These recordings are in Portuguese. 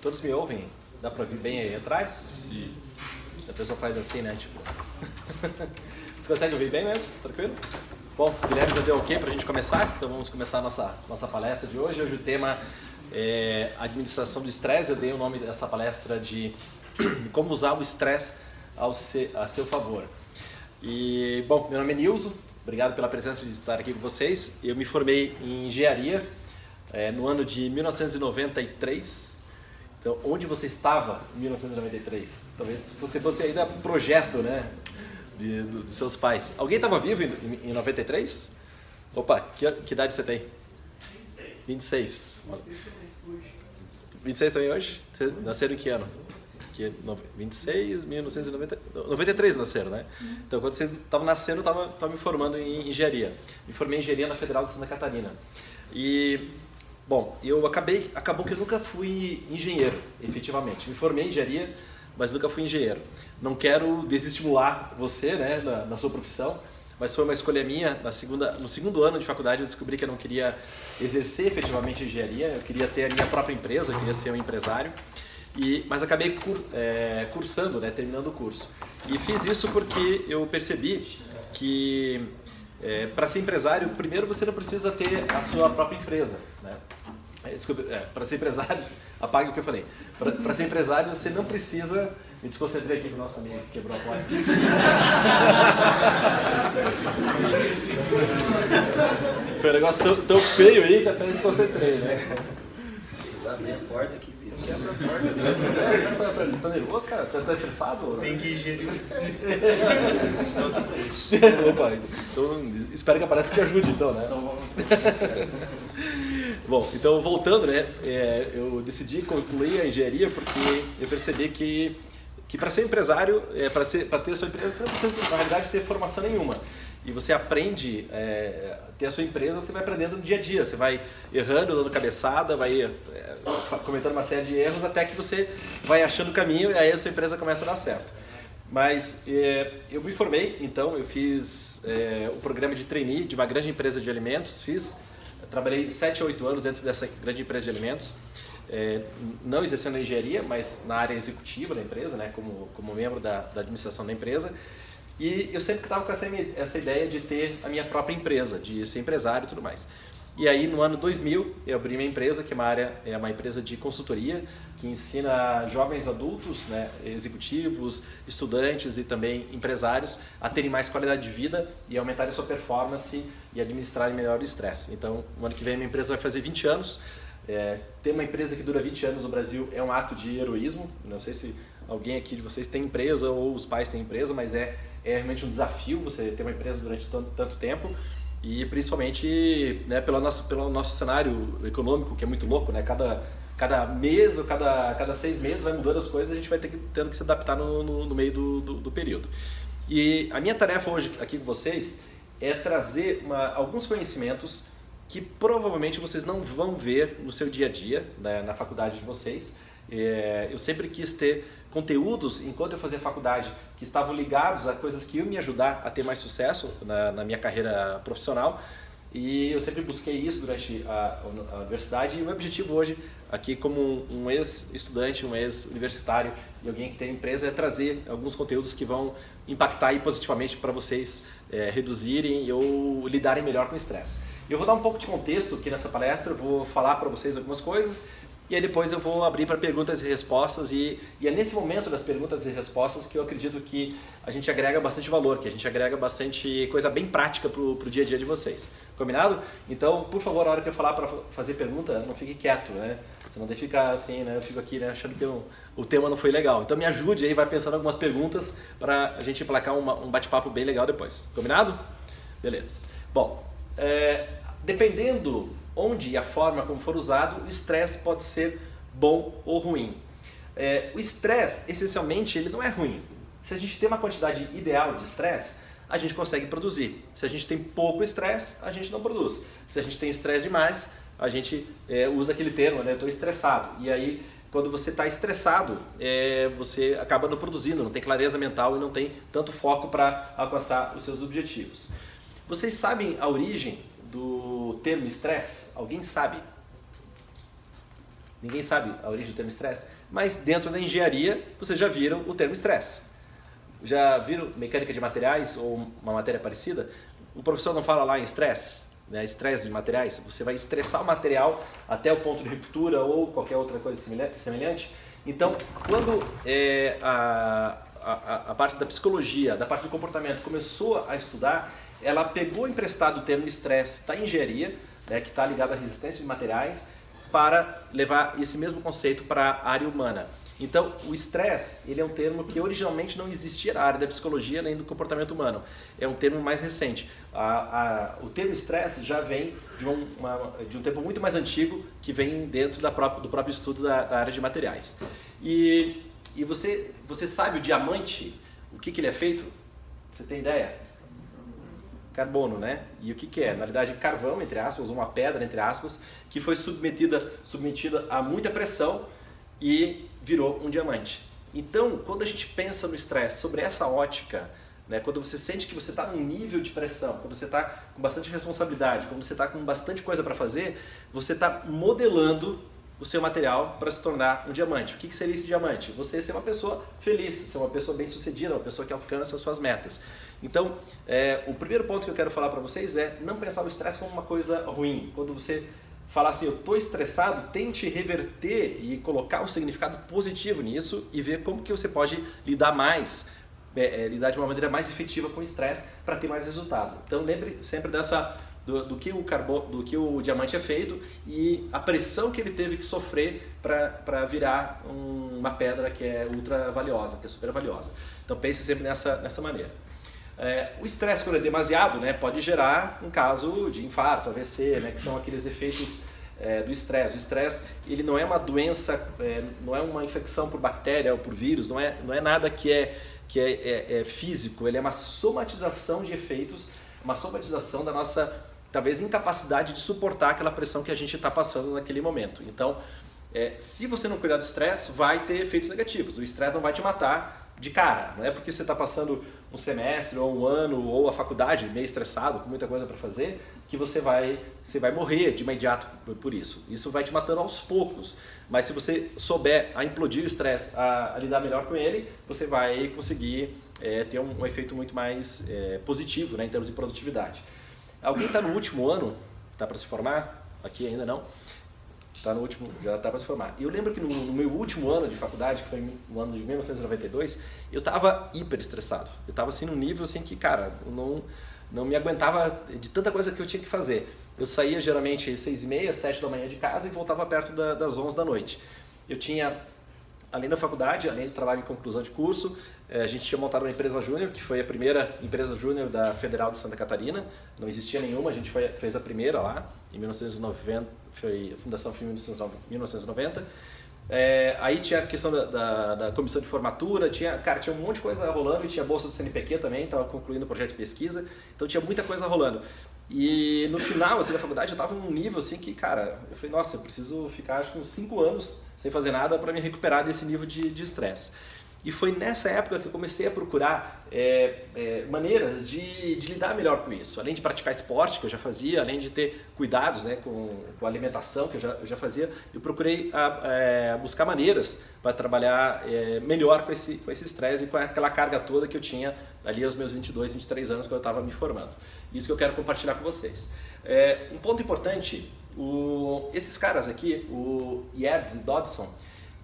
todos me ouvem? Dá para ouvir bem aí atrás? Sim. A pessoa faz assim, né? Tipo. Vocês conseguem ouvir bem mesmo? Tranquilo? Bom, o Guilherme já deu ok para a gente começar, então vamos começar a nossa, nossa palestra de hoje. Hoje o tema é administração do estresse. Eu dei o nome dessa palestra de como usar o estresse a seu favor. E, bom, meu nome é Nilson, obrigado pela presença de estar aqui com vocês. Eu me formei em engenharia é, no ano de 1993. Então, onde você estava em 1993? Talvez você fosse ainda projeto, né? De, do, dos seus pais. Alguém estava vivo em, em, 93? Opa, que, que idade você tem? 26. 26 também hoje? Você nasceram em que ano? Que 26, 1990, 93 nasceram, né? Então, quando vocês estavam nascendo, eu estava me formando em engenharia. Me formei em engenharia na Federal de Santa Catarina. E Bom, eu acabei, acabou que eu nunca fui engenheiro, efetivamente. Me formei em engenharia, mas nunca fui engenheiro. Não quero desestimular você, né, na, na sua profissão, mas foi uma escolha minha. Na segunda, no segundo ano de faculdade eu descobri que eu não queria exercer efetivamente engenharia, eu queria ter a minha própria empresa, eu queria ser um empresário. E, mas acabei cur, é, cursando, né, terminando o curso. E fiz isso porque eu percebi que é, para ser empresário, primeiro você não precisa ter a sua própria empresa. Né? É, é, para ser empresário, apague o que eu falei. Para ser empresário, você não precisa. Me desconcentrei aqui com o nosso amigo que quebrou a porta. Foi um negócio tão, tão, feio aí que até me desconcentrei, né? Abri a porta aqui, quebra a porta. Tá, nervoso, cara? Tá, tá estressado? Tem que gerir o estresse. Só que por isso. Opa, então espero que apareça que ajude então, né? Então vamos. Bom, então voltando, né, é, eu decidi concluir a engenharia porque eu percebi que, que para ser empresário, é, para ter a sua empresa, você não precisa, na realidade, ter formação nenhuma. E você aprende é, ter a sua empresa, você vai aprendendo no dia a dia. Você vai errando, dando cabeçada, vai é, uma série de erros até que você vai achando o caminho e aí a sua empresa começa a dar certo. Mas é, eu me formei, então eu fiz é, o programa de trainee de uma grande empresa de alimentos, fiz trabalhei 7 a 8 anos dentro dessa grande empresa de alimentos, é, não exercendo a engenharia, mas na área executiva da empresa, né, como, como membro da, da administração da empresa. E eu sempre estava com essa, essa ideia de ter a minha própria empresa, de ser empresário e tudo mais. E aí, no ano 2000, eu abri minha empresa, que é uma área, é uma empresa de consultoria, que ensina jovens adultos, né, executivos, estudantes e também empresários a terem mais qualidade de vida e aumentarem sua performance e administrarem melhor o estresse. Então, no ano que vem, minha empresa vai fazer 20 anos. É, ter uma empresa que dura 20 anos no Brasil é um ato de heroísmo. Não sei se alguém aqui de vocês tem empresa ou os pais têm empresa, mas é, é realmente um desafio você ter uma empresa durante tanto, tanto tempo e principalmente né, pelo, nosso, pelo nosso cenário econômico, que é muito louco, né? Cada, cada mês ou cada, cada seis meses vai mudando as coisas, a gente vai ter que, tendo que se adaptar no, no, no meio do, do, do, período. E a minha tarefa hoje aqui com vocês é trazer uma, alguns conhecimentos que provavelmente vocês não vão ver no seu dia a dia, né, na faculdade de vocês. É, eu sempre quis ter conteúdos, enquanto eu fazia faculdade, que estavam ligados a coisas que iam me ajudar a ter mais sucesso na, na minha carreira profissional. E eu sempre busquei isso durante a, a universidade. E o meu objetivo hoje, aqui como um, um ex-estudante, um ex-universitário e alguém que tem empresa, é trazer alguns conteúdos que vão impactar positivamente para vocês é, reduzirem ou lidarem melhor com o estresse. Eu vou dar um pouco de contexto aqui nessa palestra, vou falar para vocês algumas coisas e aí depois eu vou abrir para perguntas e respostas e, e, é nesse momento das perguntas e respostas que eu acredito que a gente agrega bastante valor, que a gente agrega bastante coisa bem prática para o dia a dia de vocês. Combinado? Então, por favor, na hora que eu falar para fazer pergunta, não fique quieto, né? Senão daí fica assim, né? Eu fico aqui né, achando que eu, o tema não foi legal. Então me ajude aí, vai pensando algumas perguntas para a gente emplacar uma, um bate-papo bem legal depois. Combinado? Beleza. Bom, é, dependendo onde e a forma como for usado, o estresse pode ser bom ou ruim. É, o estresse, essencialmente, ele não é ruim. Se a gente tem uma quantidade ideal de estresse, a gente consegue produzir. Se a gente tem pouco estresse, a gente não produz. Se a gente tem estresse demais, a gente é, usa aquele termo, né? Estou estressado. E aí, quando você está estressado, é, você acaba não produzindo, não tem clareza mental e não tem tanto foco para alcançar os seus objetivos. Vocês sabem a origem do termo estresse? Alguém sabe? Ninguém sabe a origem do termo estresse, mas dentro da engenharia vocês já viram o termo estresse. Já viram mecânica de materiais ou uma matéria parecida? O professor não fala lá em estresse, né? estresse de materiais. Você vai estressar o material até o ponto de ruptura ou qualquer outra coisa semelhante. Então, quando é, a, a, a parte da psicologia, da parte do comportamento começou a estudar, ela pegou emprestado o termo estresse da engenharia, né, que está ligado à resistência de materiais, para levar esse mesmo conceito para a área humana. Então, o estresse, ele é um termo que originalmente não existia na área da psicologia nem do comportamento humano. É um termo mais recente. A, a, o termo estresse já vem de um, uma, de um tempo muito mais antigo, que vem dentro da própria, do próprio estudo da, da, área de materiais. E, e você, você sabe o diamante, o que, que ele é feito? Você tem ideia? Carbono, né? E o que, que é? Na realidade, carvão, entre aspas, uma pedra, entre aspas, que foi submetida, submetida a muita pressão e virou um diamante. Então, quando a gente pensa no estresse sobre essa ótica, né, quando você sente que você está num nível de pressão, quando você está com bastante responsabilidade, quando você está com bastante coisa para fazer, você está modelando o seu material para se tornar um diamante. O que, que seria esse diamante? Você ser uma pessoa feliz, ser uma pessoa bem sucedida, uma pessoa que alcança as suas metas. Então, é, o primeiro ponto que eu quero falar para vocês é não pensar o estresse como uma coisa ruim. Quando você falar assim, eu estou estressado, tente reverter e colocar um significado positivo nisso e ver como que você pode lidar mais, é, é, lidar de uma maneira mais efetiva com o estresse para ter mais resultado. Então lembre sempre dessa do, do, que o carbono, do que o diamante é feito e a pressão que ele teve que sofrer para virar um, uma pedra que é ultra valiosa, que é super valiosa. Então pense sempre nessa, nessa maneira. É, o estresse, quando é demasiado, né, pode gerar um caso de infarto, AVC, né, que são aqueles efeitos é, do estresse. O estresse ele não é uma doença, é, não é uma infecção por bactéria ou por vírus, não é, não é nada que é, que é, é, é físico, ele é uma somatização de efeitos, uma somatização da nossa, talvez, incapacidade de suportar aquela pressão que a gente está passando naquele momento. Então, é, se você não cuidar do estresse, vai ter efeitos negativos. O estresse não vai te matar de cara, não é porque você está passando um semestre ou um ano ou a faculdade meio estressado, com muita coisa para fazer, que você vai, você vai morrer de imediato por isso. Isso vai te matando aos poucos. Mas se você souber a implodir o estresse, a, a, lidar melhor com ele, você vai conseguir é, ter um, um, efeito muito mais é, positivo né, em termos de produtividade. Alguém está no último ano, está para se formar? Aqui ainda não. Está no último, já está para se formar. E eu lembro que no, no, meu último ano de faculdade, que foi no ano de 1992, eu estava hiper estressado. Eu estava assim num nível assim que, cara, eu não, não me aguentava de tanta coisa que eu tinha que fazer. Eu saía geralmente às seis e meia, sete da manhã de casa e voltava perto da, das onze da noite. Eu tinha, além da faculdade, além do trabalho de conclusão de curso, eh, a gente tinha montado uma empresa júnior, que foi a primeira empresa júnior da Federal de Santa Catarina. Não existia nenhuma, a gente foi, fez a primeira lá, em 1990 foi a fundação foi em 1990. É, aí tinha a questão da, da, da, comissão de formatura, tinha, cara, tinha um monte de coisa rolando e tinha a bolsa do CNPq também, estava concluindo o projeto de pesquisa, então tinha muita coisa rolando. E no final assim, da faculdade eu estava num nível assim que, cara, eu falei, nossa, eu preciso ficar acho que uns 5 anos sem fazer nada para me recuperar desse nível de estresse. E foi nessa época que eu comecei a procurar é, é, maneiras de, de, lidar melhor com isso. Além de praticar esporte, que eu já fazia, além de ter cuidados né, com, com a alimentação, que eu já, eu já fazia, eu procurei a, é, buscar maneiras para trabalhar é, melhor com esse com esse estresse e com aquela carga toda que eu tinha ali aos meus 22, 23 anos, quando eu estava me formando. Isso que eu quero compartilhar com vocês. É, um ponto importante, o, esses caras aqui, o Yerbs e Dodson,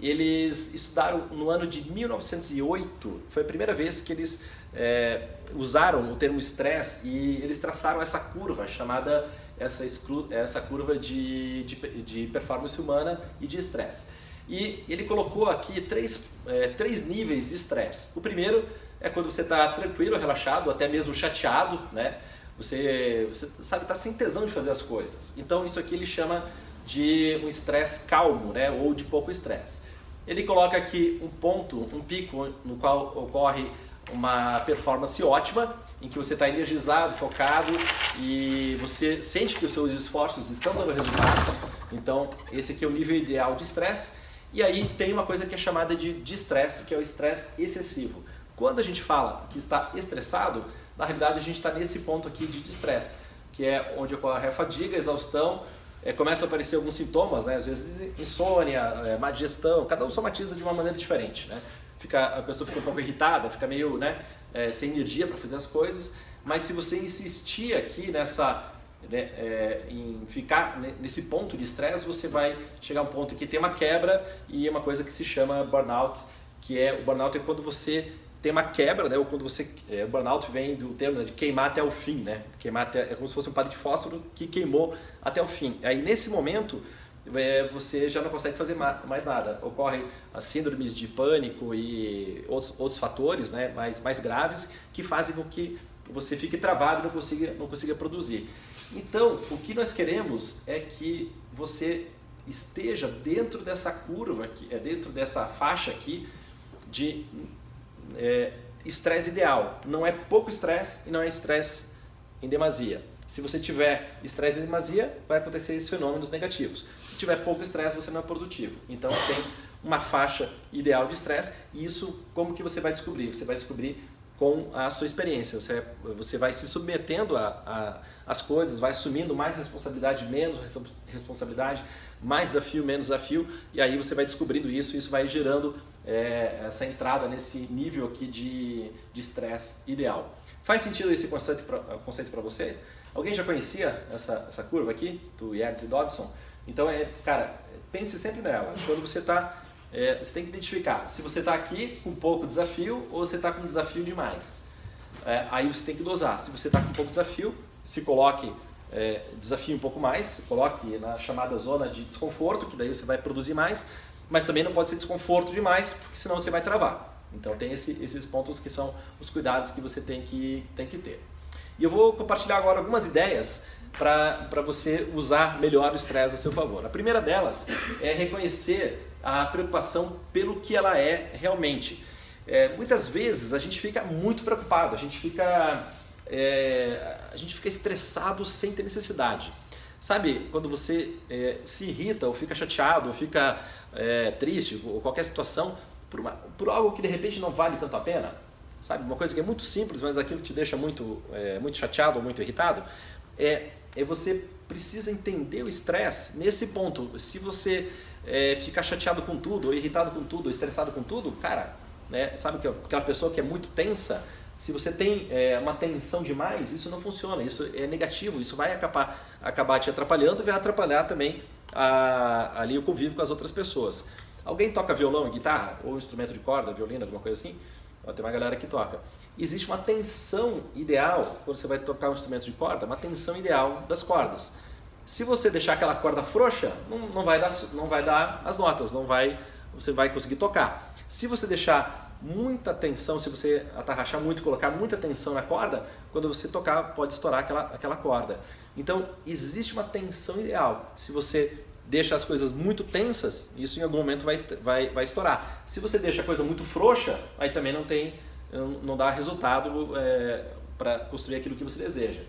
eles estudaram no ano de 1908, foi a primeira vez que eles é, usaram o termo estresse e eles traçaram essa curva chamada essa, essa curva de, de, de performance humana e de estresse. E ele colocou aqui três, é, três níveis de estresse. O primeiro é quando você está tranquilo, relaxado, até mesmo chateado, né? Você, você sabe, está sem tesão de fazer as coisas. Então isso aqui ele chama de um estresse calmo, né? Ou de pouco estresse. Ele coloca aqui um ponto, um pico no qual ocorre uma performance ótima, em que você está energizado, focado e você sente que os seus esforços estão dando resultados. Então, esse aqui é o nível ideal de estresse. E aí tem uma coisa que é chamada de estresse, que é o estresse excessivo. Quando a gente fala que está estressado, na realidade a gente está nesse ponto aqui de estresse, que é onde ocorre a fadiga, a exaustão, é, começam a aparecer alguns sintomas, né? Às vezes insônia, é, má digestão, cada um somatiza de uma maneira diferente, né? Fica, a pessoa fica um pouco irritada, fica meio, né, é, sem energia para fazer as coisas, mas se você insistir aqui nessa né, é, em ficar nesse ponto de estresse, você vai chegar a um ponto que tem uma quebra e é uma coisa que se chama burnout, que é o burnout é quando você tem uma quebra, né? Ou quando você é, o burnout vem do termo né, de queimar até o fim, né? Queimar até é como se fosse um padre de fósforo que queimou até o fim. Aí nesse momento é, você já não consegue fazer mais nada. Ocorre as síndromes de pânico e outros, outros fatores, né? Mais mais graves que fazem com que você fique travado e não consiga não consiga produzir. Então o que nós queremos é que você esteja dentro dessa curva aqui, é dentro dessa faixa aqui de é, estresse ideal. Não é pouco estresse e não é estresse em demasia. Se você tiver estresse em demasia, vai acontecer esses fenômenos negativos. Se tiver pouco estresse, você não é produtivo. Então tem uma faixa ideal de estresse e isso como que você vai descobrir? Você vai descobrir com a sua experiência. Você, você vai se submetendo a, a, as coisas, vai assumindo mais responsabilidade, menos responsabilidade, mais desafio, menos desafio, e aí você vai descobrindo isso e isso vai gerando é, essa entrada nesse nível aqui de estresse ideal. Faz sentido esse conceito para você? Alguém já conhecia essa, essa curva aqui, do Yertz e Dodson? Então, é, cara, pense sempre nela. Quando você está é, você tem que identificar se você está aqui com pouco desafio ou você está com desafio demais. É, aí você tem que dosar. Se você está com pouco desafio, se coloque é, desafio um pouco mais, coloque na chamada zona de desconforto, que daí você vai produzir mais, mas também não pode ser desconforto demais, porque senão você vai travar. Então tem esse, esses pontos que são os cuidados que você tem que, tem que ter. E eu vou compartilhar agora algumas ideias para você usar melhor o estresse a seu favor. A primeira delas é reconhecer a preocupação pelo que ela é realmente. É, muitas vezes a gente fica muito preocupado, a gente fica, é, a gente fica estressado sem ter necessidade. Sabe, quando você é, se irrita ou fica chateado ou fica é, triste ou qualquer situação por, uma, por algo que de repente não vale tanto a pena, sabe, uma coisa que é muito simples, mas aquilo que te deixa muito, é, muito chateado ou muito irritado, é, é você precisa entender o estresse nesse ponto. Se você é, ficar chateado com tudo, ou irritado com tudo, ou estressado com tudo, cara, né, sabe que aquela pessoa que é muito tensa, se você tem é, uma tensão demais, isso não funciona, isso é negativo, isso vai acabar, acabar te atrapalhando e vai atrapalhar também a, ali o convívio com as outras pessoas. Alguém toca violão, guitarra, ou instrumento de corda, violino, alguma coisa assim? Tem uma galera que toca. Existe uma tensão ideal, quando você vai tocar um instrumento de corda, uma tensão ideal das cordas. Se você deixar aquela corda frouxa, não, não, vai, dar, não vai dar as notas, não vai, você vai conseguir tocar. Se você deixar muita tensão, se você atarrachar muito, colocar muita tensão na corda, quando você tocar pode estourar aquela, aquela corda. Então existe uma tensão ideal. Se você deixa as coisas muito tensas, isso em algum momento vai, vai, vai estourar. Se você deixa a coisa muito frouxa, aí também não tem, não dá resultado é, para construir aquilo que você deseja.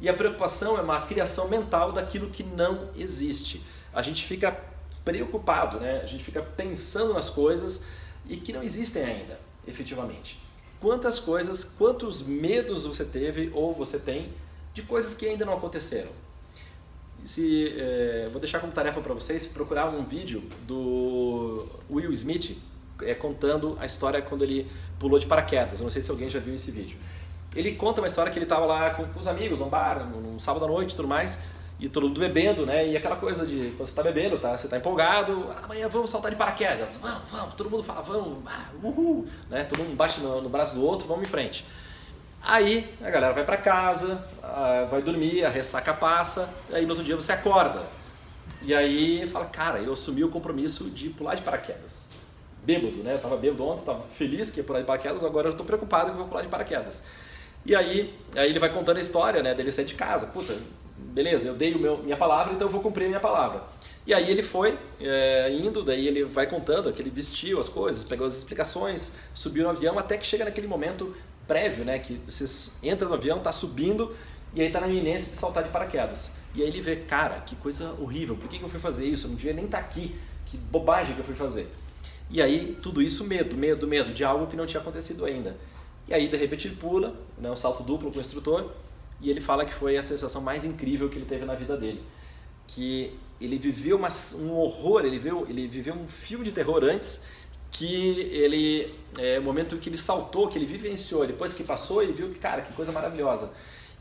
E a preocupação é uma criação mental daquilo que não existe. A gente fica preocupado, né? a gente fica pensando nas coisas e que não existem ainda, efetivamente. Quantas coisas, quantos medos você teve ou você tem de coisas que ainda não aconteceram? Se, é, vou deixar como tarefa para vocês procurar um vídeo do Will Smith é, contando a história quando ele pulou de paraquedas. Eu não sei se alguém já viu esse vídeo. Ele conta uma história que ele estava lá com, com, os amigos, num bar, num sábado à noite e tudo mais, e todo mundo bebendo, né? E aquela coisa de quando você está bebendo, tá? Você está empolgado, ah, amanhã vamos saltar de paraquedas, vamos, vamos, todo mundo fala, vamos, ah, uhul, né? Todo mundo bate no, no braço do outro, vamos em frente. Aí a galera vai para casa, ah, vai dormir, a ressaca passa, aí no outro dia você acorda. E aí fala, cara, eu assumi o compromisso de pular de paraquedas. Bêbado, né? Eu tava bêbado ontem, tava feliz que ia pular de paraquedas, agora eu estou preocupado que eu vou pular de paraquedas. E aí, aí ele vai contando a história né, dele sair de casa. Puta, beleza, eu dei meu, minha palavra, então eu vou cumprir a minha palavra. E aí ele foi é, indo, daí ele vai contando que ele vestiu as coisas, pegou as explicações, subiu no avião, até que chega naquele momento prévio, né, que você entra no avião, tá subindo e aí tá na iminência de saltar de paraquedas. E aí ele vê, cara, que coisa horrível, por que, que eu fui fazer isso? Eu não devia nem estar tá aqui, que bobagem que eu fui fazer. E aí tudo isso medo, medo, medo de algo que não tinha acontecido ainda. E aí, de repente, ele pula, né, um salto duplo com o instrutor, e ele fala que foi a sensação mais incrível que ele teve na vida dele. que ele viveu uma, um horror, ele viveu, ele viveu um filme de terror antes que ele, é, o momento que ele saltou, que ele vivenciou, depois que passou, ele viu que, cara, que coisa maravilhosa.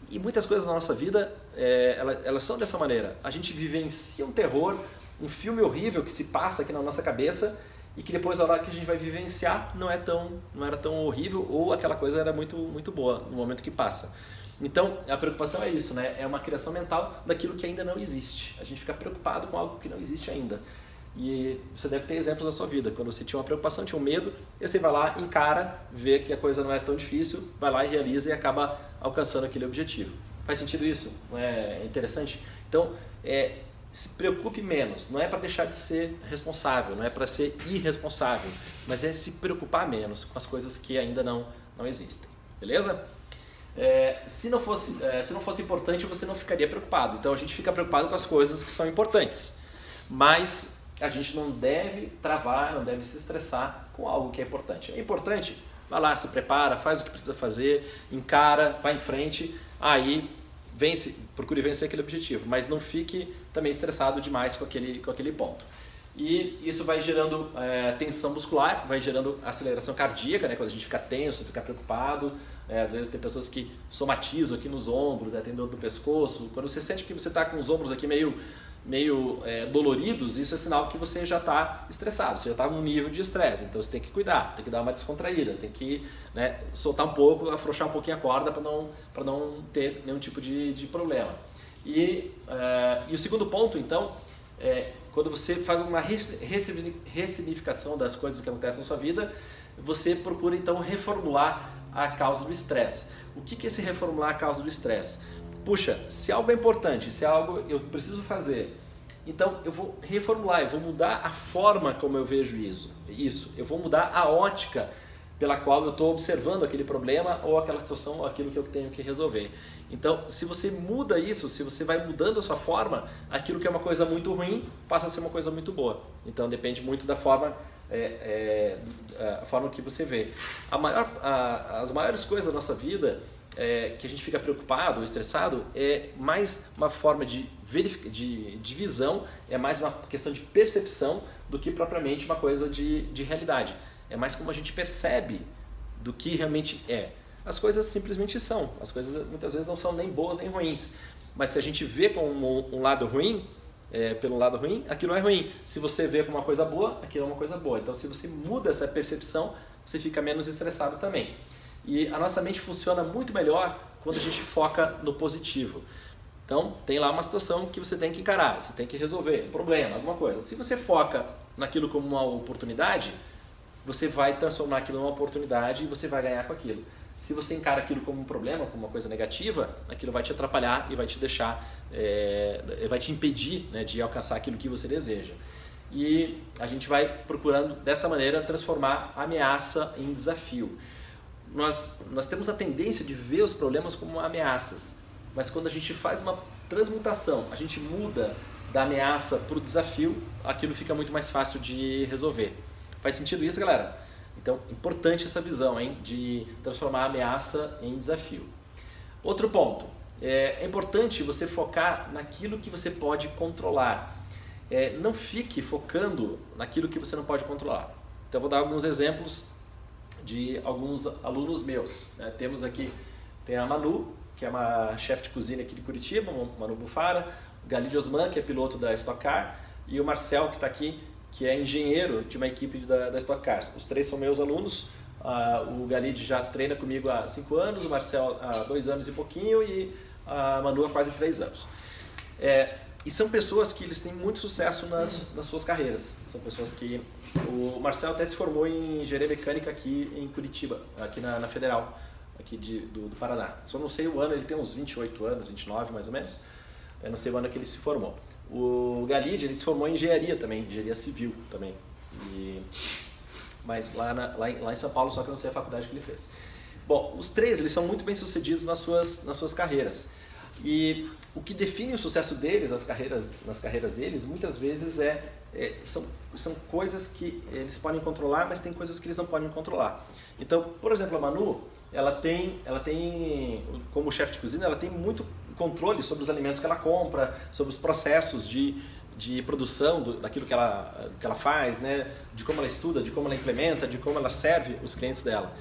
E muitas coisas na nossa vida, é, elas, elas, são dessa maneira. A gente vivencia um terror, um filme horrível que se passa aqui na nossa cabeça e que depois, a hora que a gente vai vivenciar, não, é tão, não era tão horrível ou aquela coisa era muito, muito boa no momento que passa. Então, a preocupação é isso, né? É uma criação mental daquilo que ainda não existe. A gente fica preocupado com algo que não existe ainda. E você deve ter exemplos na sua vida. Quando você tinha uma preocupação, tinha um medo, e você vai lá, encara, vê que a coisa não é tão difícil, vai lá e realiza e acaba alcançando aquele objetivo. Faz sentido isso? Não é interessante? Então, é, se preocupe menos. Não é para deixar de ser responsável, não é para ser irresponsável, mas é se preocupar menos com as coisas que ainda não, não existem. Beleza? É, se, não fosse, é, se não fosse importante, você não ficaria preocupado. Então a gente fica preocupado com as coisas que são importantes. Mas a gente não deve travar, não deve se estressar com algo que é importante. É importante, vai lá, se prepara, faz o que precisa fazer, encara, vai em frente, aí vence, procure vencer aquele objetivo, mas não fique também estressado demais com aquele, com aquele ponto. E isso vai gerando é, tensão muscular, vai gerando aceleração cardíaca, né? quando a gente fica tenso, fica preocupado. É, às vezes tem pessoas que somatizam aqui nos ombros, né? tem dor do pescoço. Quando você sente que você está com os ombros aqui meio meio é, doloridos, isso é sinal que você já está estressado, você já está num nível de estresse. Então você tem que cuidar, tem que dar uma descontraída, tem que né, soltar um pouco, afrouxar um pouquinho a corda para não, não ter nenhum tipo de, de problema. E, é, e o segundo ponto, então, é quando você faz uma ressignificação das coisas que acontecem na sua vida, você procura então reformular a causa do estresse. O que, que é esse reformular a causa do estresse? puxa, se algo é importante, se algo eu preciso fazer, então eu vou reformular, eu vou mudar a forma como eu vejo isso. Isso, eu vou mudar a ótica pela qual eu estou observando aquele problema ou aquela situação ou aquilo que eu tenho que resolver. Então, se você muda isso, se você vai mudando a sua forma, aquilo que é uma coisa muito ruim passa a ser uma coisa muito boa. Então, depende muito da forma, é, é, a forma que você vê. A maior, a, as maiores coisas da nossa vida é, que a gente fica preocupado, estressado, é mais uma forma de, de, de visão, é mais uma questão de percepção do que propriamente uma coisa de, de realidade. É mais como a gente percebe do que realmente é. As coisas simplesmente são. As coisas muitas vezes não são nem boas nem ruins. Mas se a gente vê como um, um lado ruim, é, pelo lado ruim, aquilo é ruim. Se você vê como uma coisa boa, aquilo é uma coisa boa. Então, se você muda essa percepção, você fica menos estressado também. E a nossa mente funciona muito melhor quando a gente foca no positivo. Então, tem lá uma situação que você tem que encarar, você tem que resolver, um problema, alguma coisa. Se você foca naquilo como uma oportunidade, você vai transformar aquilo numa oportunidade e você vai ganhar com aquilo. Se você encara aquilo como um problema, como uma coisa negativa, aquilo vai te atrapalhar e vai te deixar, é, vai te impedir né, de alcançar aquilo que você deseja. E a gente vai procurando dessa maneira transformar ameaça em desafio nós, nós temos a tendência de ver os problemas como ameaças, mas quando a gente faz uma transmutação, a gente muda da ameaça para o desafio, aquilo fica muito mais fácil de resolver. Faz sentido isso, galera? Então, importante essa visão hein, de transformar a ameaça em desafio. Outro ponto, é, é importante você focar naquilo que você pode controlar. É, não fique focando naquilo que você não pode controlar. Então, vou dar alguns exemplos de alguns alunos meus. Né? Temos aqui, tem a Manu, que é uma chefe de cozinha aqui de Curitiba, Manu Bufara, o Galide Osman, que é piloto da Stock Car, e o Marcel, que está aqui, que é engenheiro de uma equipe da, da Stock Car. Os três são meus alunos. Uh, o Galide já treina comigo há cinco anos, o Marcel há dois anos e pouquinho e a Manu há quase três anos. É, e são pessoas que eles têm muito sucesso nas, nas suas carreiras. São pessoas que o Marcel até se formou em engenharia mecânica aqui em Curitiba, aqui na, na Federal, aqui de, do, do, Paraná. Só não sei o ano, ele tem uns 28 anos, 29 mais ou menos. Eu não sei o ano que ele se formou. O Galide, ele se formou em engenharia também, engenharia civil também. E, mas lá, na, lá, em, lá em São Paulo, só que eu não sei a faculdade que ele fez. Bom, os três, eles são muito bem sucedidos nas suas, nas suas carreiras. E o que define o sucesso deles, as carreiras, nas carreiras deles, muitas vezes é, é, são, são coisas que eles podem controlar, mas tem coisas que eles não podem controlar. Então, por exemplo, a Manu, ela tem, ela tem, como chefe de cozinha, ela tem muito controle sobre os alimentos que ela compra, sobre os processos de, de produção do, daquilo que ela, que ela faz, né? de como ela estuda, de como ela implementa, de como ela serve os clientes dela.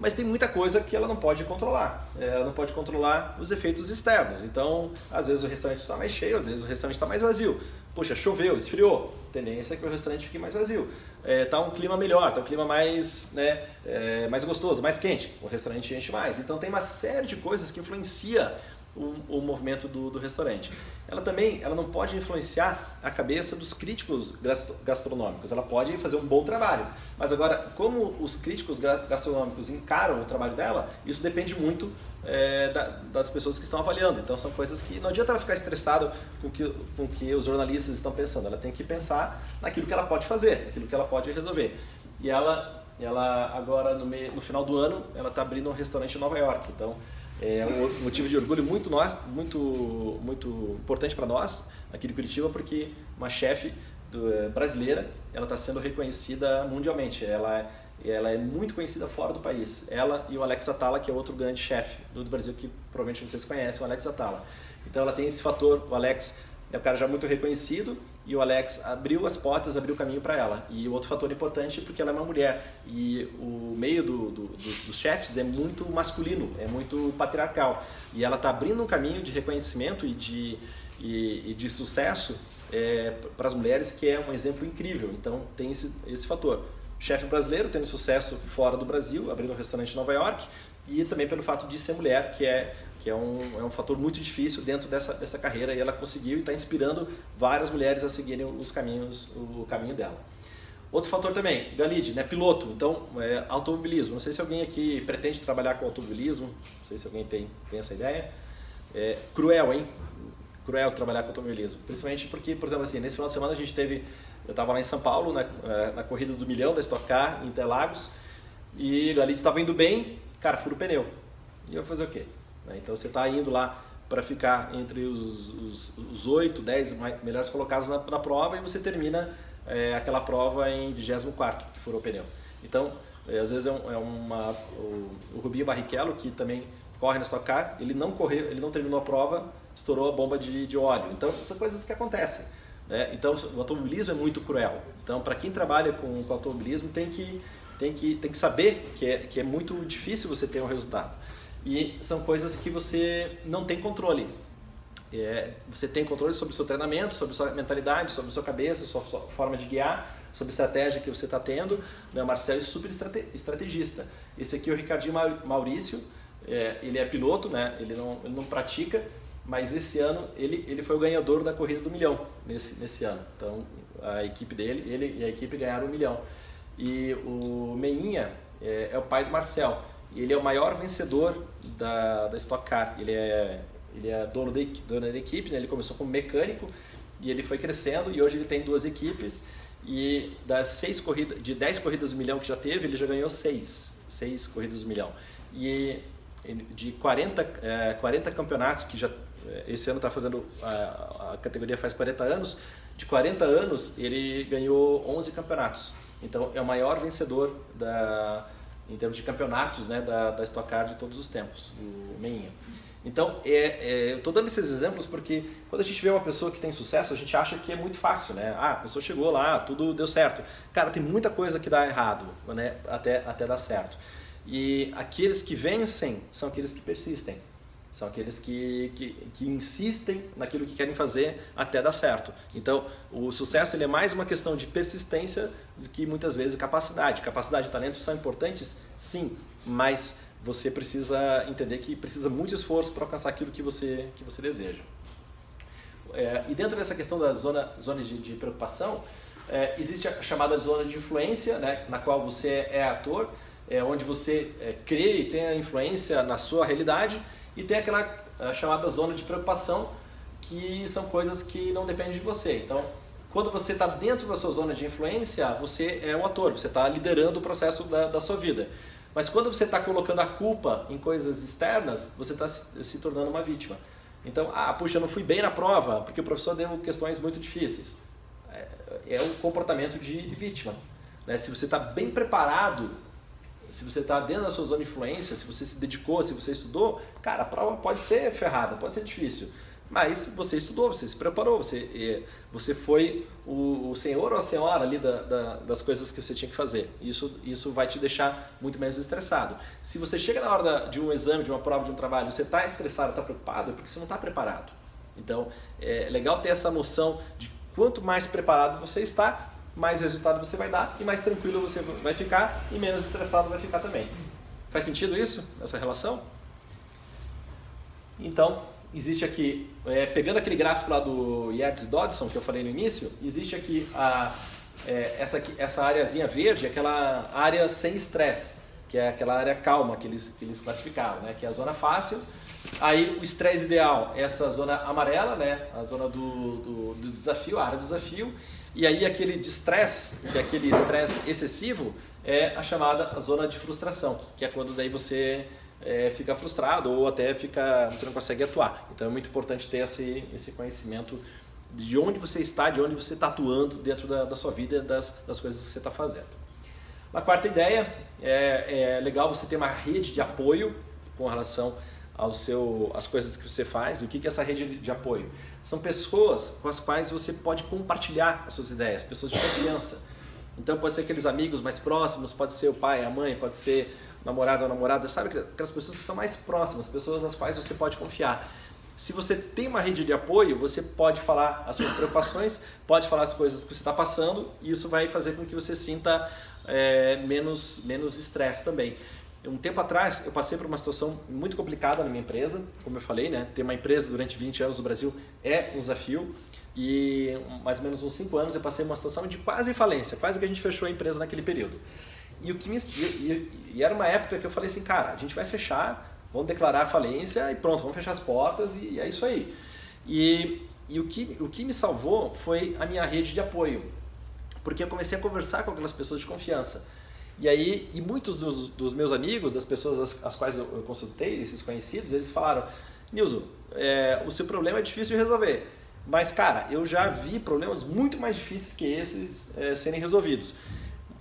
Mas tem muita coisa que ela não pode controlar. Ela não pode controlar os efeitos externos. Então, às vezes o restaurante está mais cheio, às vezes o restaurante está mais vazio. Poxa, choveu, esfriou. Tendência é que o restaurante fique mais vazio. Está é, um clima melhor, está um clima mais, né, é, mais gostoso, mais quente. O restaurante enche mais. Então tem uma série de coisas que influencia o, o movimento do, do, restaurante. Ela também ela não pode influenciar a cabeça dos críticos gastronômicos, ela pode fazer um bom trabalho. Mas agora, como os críticos gastronômicos encaram o trabalho dela, isso depende muito é, da, das pessoas que estão avaliando. Então são coisas que não adianta ela ficar estressada com que, o que os jornalistas estão pensando, ela tem que pensar naquilo que ela pode fazer, naquilo que ela pode resolver. E ela, ela agora no, meio, no final do ano, ela está abrindo um restaurante em Nova York. Então é um motivo de orgulho muito, nós, muito, muito importante para nós aqui de Curitiba, porque uma chefe é, brasileira ela está sendo reconhecida mundialmente. Ela, ela é muito conhecida fora do país. Ela e o Alex Atala, que é outro grande chefe do Brasil que provavelmente vocês conhecem, o Alex Atala. Então ela tem esse fator, o Alex é um cara já muito reconhecido e o Alex abriu as portas, abriu o caminho para ela. E outro fator importante é porque ela é uma mulher e o meio do, do, do, dos chefes é muito masculino, é muito patriarcal. E ela está abrindo um caminho de reconhecimento e de, e, e de sucesso é, para as mulheres que é um exemplo incrível. Então tem esse, esse fator. Chefe brasileiro tendo sucesso fora do Brasil, abrindo um restaurante em Nova York e também pelo fato de ser mulher, que é que é um, é um fator muito difícil dentro dessa, dessa carreira e ela conseguiu e está inspirando várias mulheres a seguirem os caminhos, o caminho dela. Outro fator também, Galide, né, piloto, então é, automobilismo. Não sei se alguém aqui pretende trabalhar com automobilismo, não sei se alguém tem, tem essa ideia. É, cruel, hein? Cruel trabalhar com automobilismo, principalmente porque, por exemplo, assim, nesse final de semana a gente teve, eu estava lá em São Paulo, na, é, na corrida do milhão da Stock Car, em Interlagos, e o Galide estava indo bem, cara, fura o pneu. E eu vou fazer o quê? Né? Então você está indo lá para ficar entre os, os, os 8, 10 melhores colocados na, na prova e você termina é, aquela prova em 24 que furou o pneu. Então, é, às vezes é, um, é uma, o, o, Rubinho Barrichello, que também corre na Stock Car, ele não correu, ele não terminou a prova, estourou a bomba de, de óleo. Então, são coisas que acontecem. Né? Então, o automobilismo é muito cruel. Então, para quem trabalha com, com automobilismo, tem que, tem que, tem que saber que é, que é muito difícil você ter um resultado. E são coisas que você não tem controle. É, você tem controle sobre o seu treinamento, sobre a sua mentalidade, sobre a sua cabeça, sua, sua forma de guiar, sobre a estratégia que você está tendo. Né? O Marcelo é super estrategista. Esse aqui é o Ricardinho Maurício, é, ele é piloto, né? ele, não, ele não pratica, mas esse ano ele, ele foi o ganhador da corrida do milhão nesse, nesse ano. Então a equipe dele, ele e a equipe ganharam um milhão. E o Meinha é, é o pai do Marcel ele é o maior vencedor da, da Stock Car. Ele é, ele é dono, de, dono da equipe, né? ele começou como mecânico e ele foi crescendo e hoje ele tem duas equipes e das seis corridas, de 10 corridas do milhão que já teve, ele já ganhou seis, seis corridas do milhão. E de 40, é, 40 campeonatos que já é, esse ano está fazendo a, a, categoria faz 40 anos, de 40 anos ele ganhou 11 campeonatos. Então é o maior vencedor da em termos de campeonatos né, da, da Stock Car de todos os tempos, o Meinha. Então, é, é, eu estou dando esses exemplos porque quando a gente vê uma pessoa que tem sucesso, a gente acha que é muito fácil, né? Ah, a pessoa chegou lá, tudo deu certo. Cara, tem muita coisa que dá errado, né? Até, até dar certo. E aqueles que vencem são aqueles que persistem. São aqueles que, que, que, insistem naquilo que querem fazer até dar certo. Então, o sucesso ele é mais uma questão de persistência do que muitas vezes capacidade. Capacidade e talento são importantes, sim, mas você precisa entender que precisa muito esforço para alcançar aquilo que você, que você deseja. É, e dentro dessa questão da zona, zona de, de preocupação, é, existe a chamada zona de influência, né, na qual você é ator, é, onde você é, crê e tem a influência na sua realidade e tem aquela chamada zona de preocupação, que são coisas que não dependem de você. Então, quando você está dentro da sua zona de influência, você é um ator, você está liderando o processo da, da sua vida. Mas quando você está colocando a culpa em coisas externas, você está se, se, tornando uma vítima. Então, ah, puxa, eu não fui bem na prova porque o professor deu questões muito difíceis. É, é o comportamento de vítima. Né? Se você está bem preparado se você está dentro da sua zona de influência, se você se dedicou, se você estudou, cara, a prova pode ser ferrada, pode ser difícil. Mas você estudou, você se preparou, você, você foi o, o senhor ou a senhora ali da, da, das coisas que você tinha que fazer. Isso, isso vai te deixar muito menos estressado. Se você chega na hora da, de um exame, de uma prova, de um trabalho, você está estressado, está preocupado, é porque você não está preparado. Então é legal ter essa noção de quanto mais preparado você está, mais resultado você vai dar e mais tranquilo você vai ficar e menos estressado vai ficar também. Faz sentido isso, essa relação? Então, existe aqui, é, pegando aquele gráfico lá do Yates Dodson que eu falei no início, existe aqui a, é, essa, essa areazinha verde, aquela área sem estresse, que é aquela área calma que eles, que eles classificaram, né? que é a zona fácil. Aí o estresse ideal é essa zona amarela, né? a zona do, do, do desafio, a área do desafio. E aí aquele de estresse, que é aquele estresse excessivo, é a chamada zona de frustração, que é quando daí você é, fica frustrado ou até fica, você não consegue atuar. Então é muito importante ter esse, esse conhecimento de onde você está, de onde você está atuando dentro da, da sua vida, das, das coisas que você está fazendo. Uma quarta ideia, é, é legal você ter uma rede de apoio com relação ao seu, às coisas que você faz. E o que é essa rede de apoio? São pessoas com as quais você pode compartilhar as suas ideias, pessoas de confiança. Então pode ser aqueles amigos mais próximos, pode ser o pai, a mãe, pode ser namorado ou namorada, sabe? Aquelas pessoas que são mais próximas, pessoas nas quais você pode confiar. Se você tem uma rede de apoio, você pode falar as suas preocupações, pode falar as coisas que você está passando, e isso vai fazer com que você sinta é, menos menos estresse também. Um tempo atrás, eu passei por uma situação muito complicada na minha empresa, como eu falei, né? Ter uma empresa durante 20 anos no Brasil é um desafio. E mais ou menos uns 5 anos eu passei uma situação de quase falência, quase que a gente fechou a empresa naquele período. E, o que me, e, e, era uma época que eu falei assim, cara, a gente vai fechar, vamos declarar a falência e pronto, vamos fechar as portas e, e é isso aí. E, e o, que, o que me salvou foi a minha rede de apoio, porque eu comecei a conversar com aquelas pessoas de confiança. E aí, e muitos dos, dos meus amigos, das pessoas as, as quais eu, consultei, esses conhecidos, eles falaram, Nilson, é, o seu problema é difícil de resolver. Mas, cara, eu já vi problemas muito mais difíceis que esses é, serem resolvidos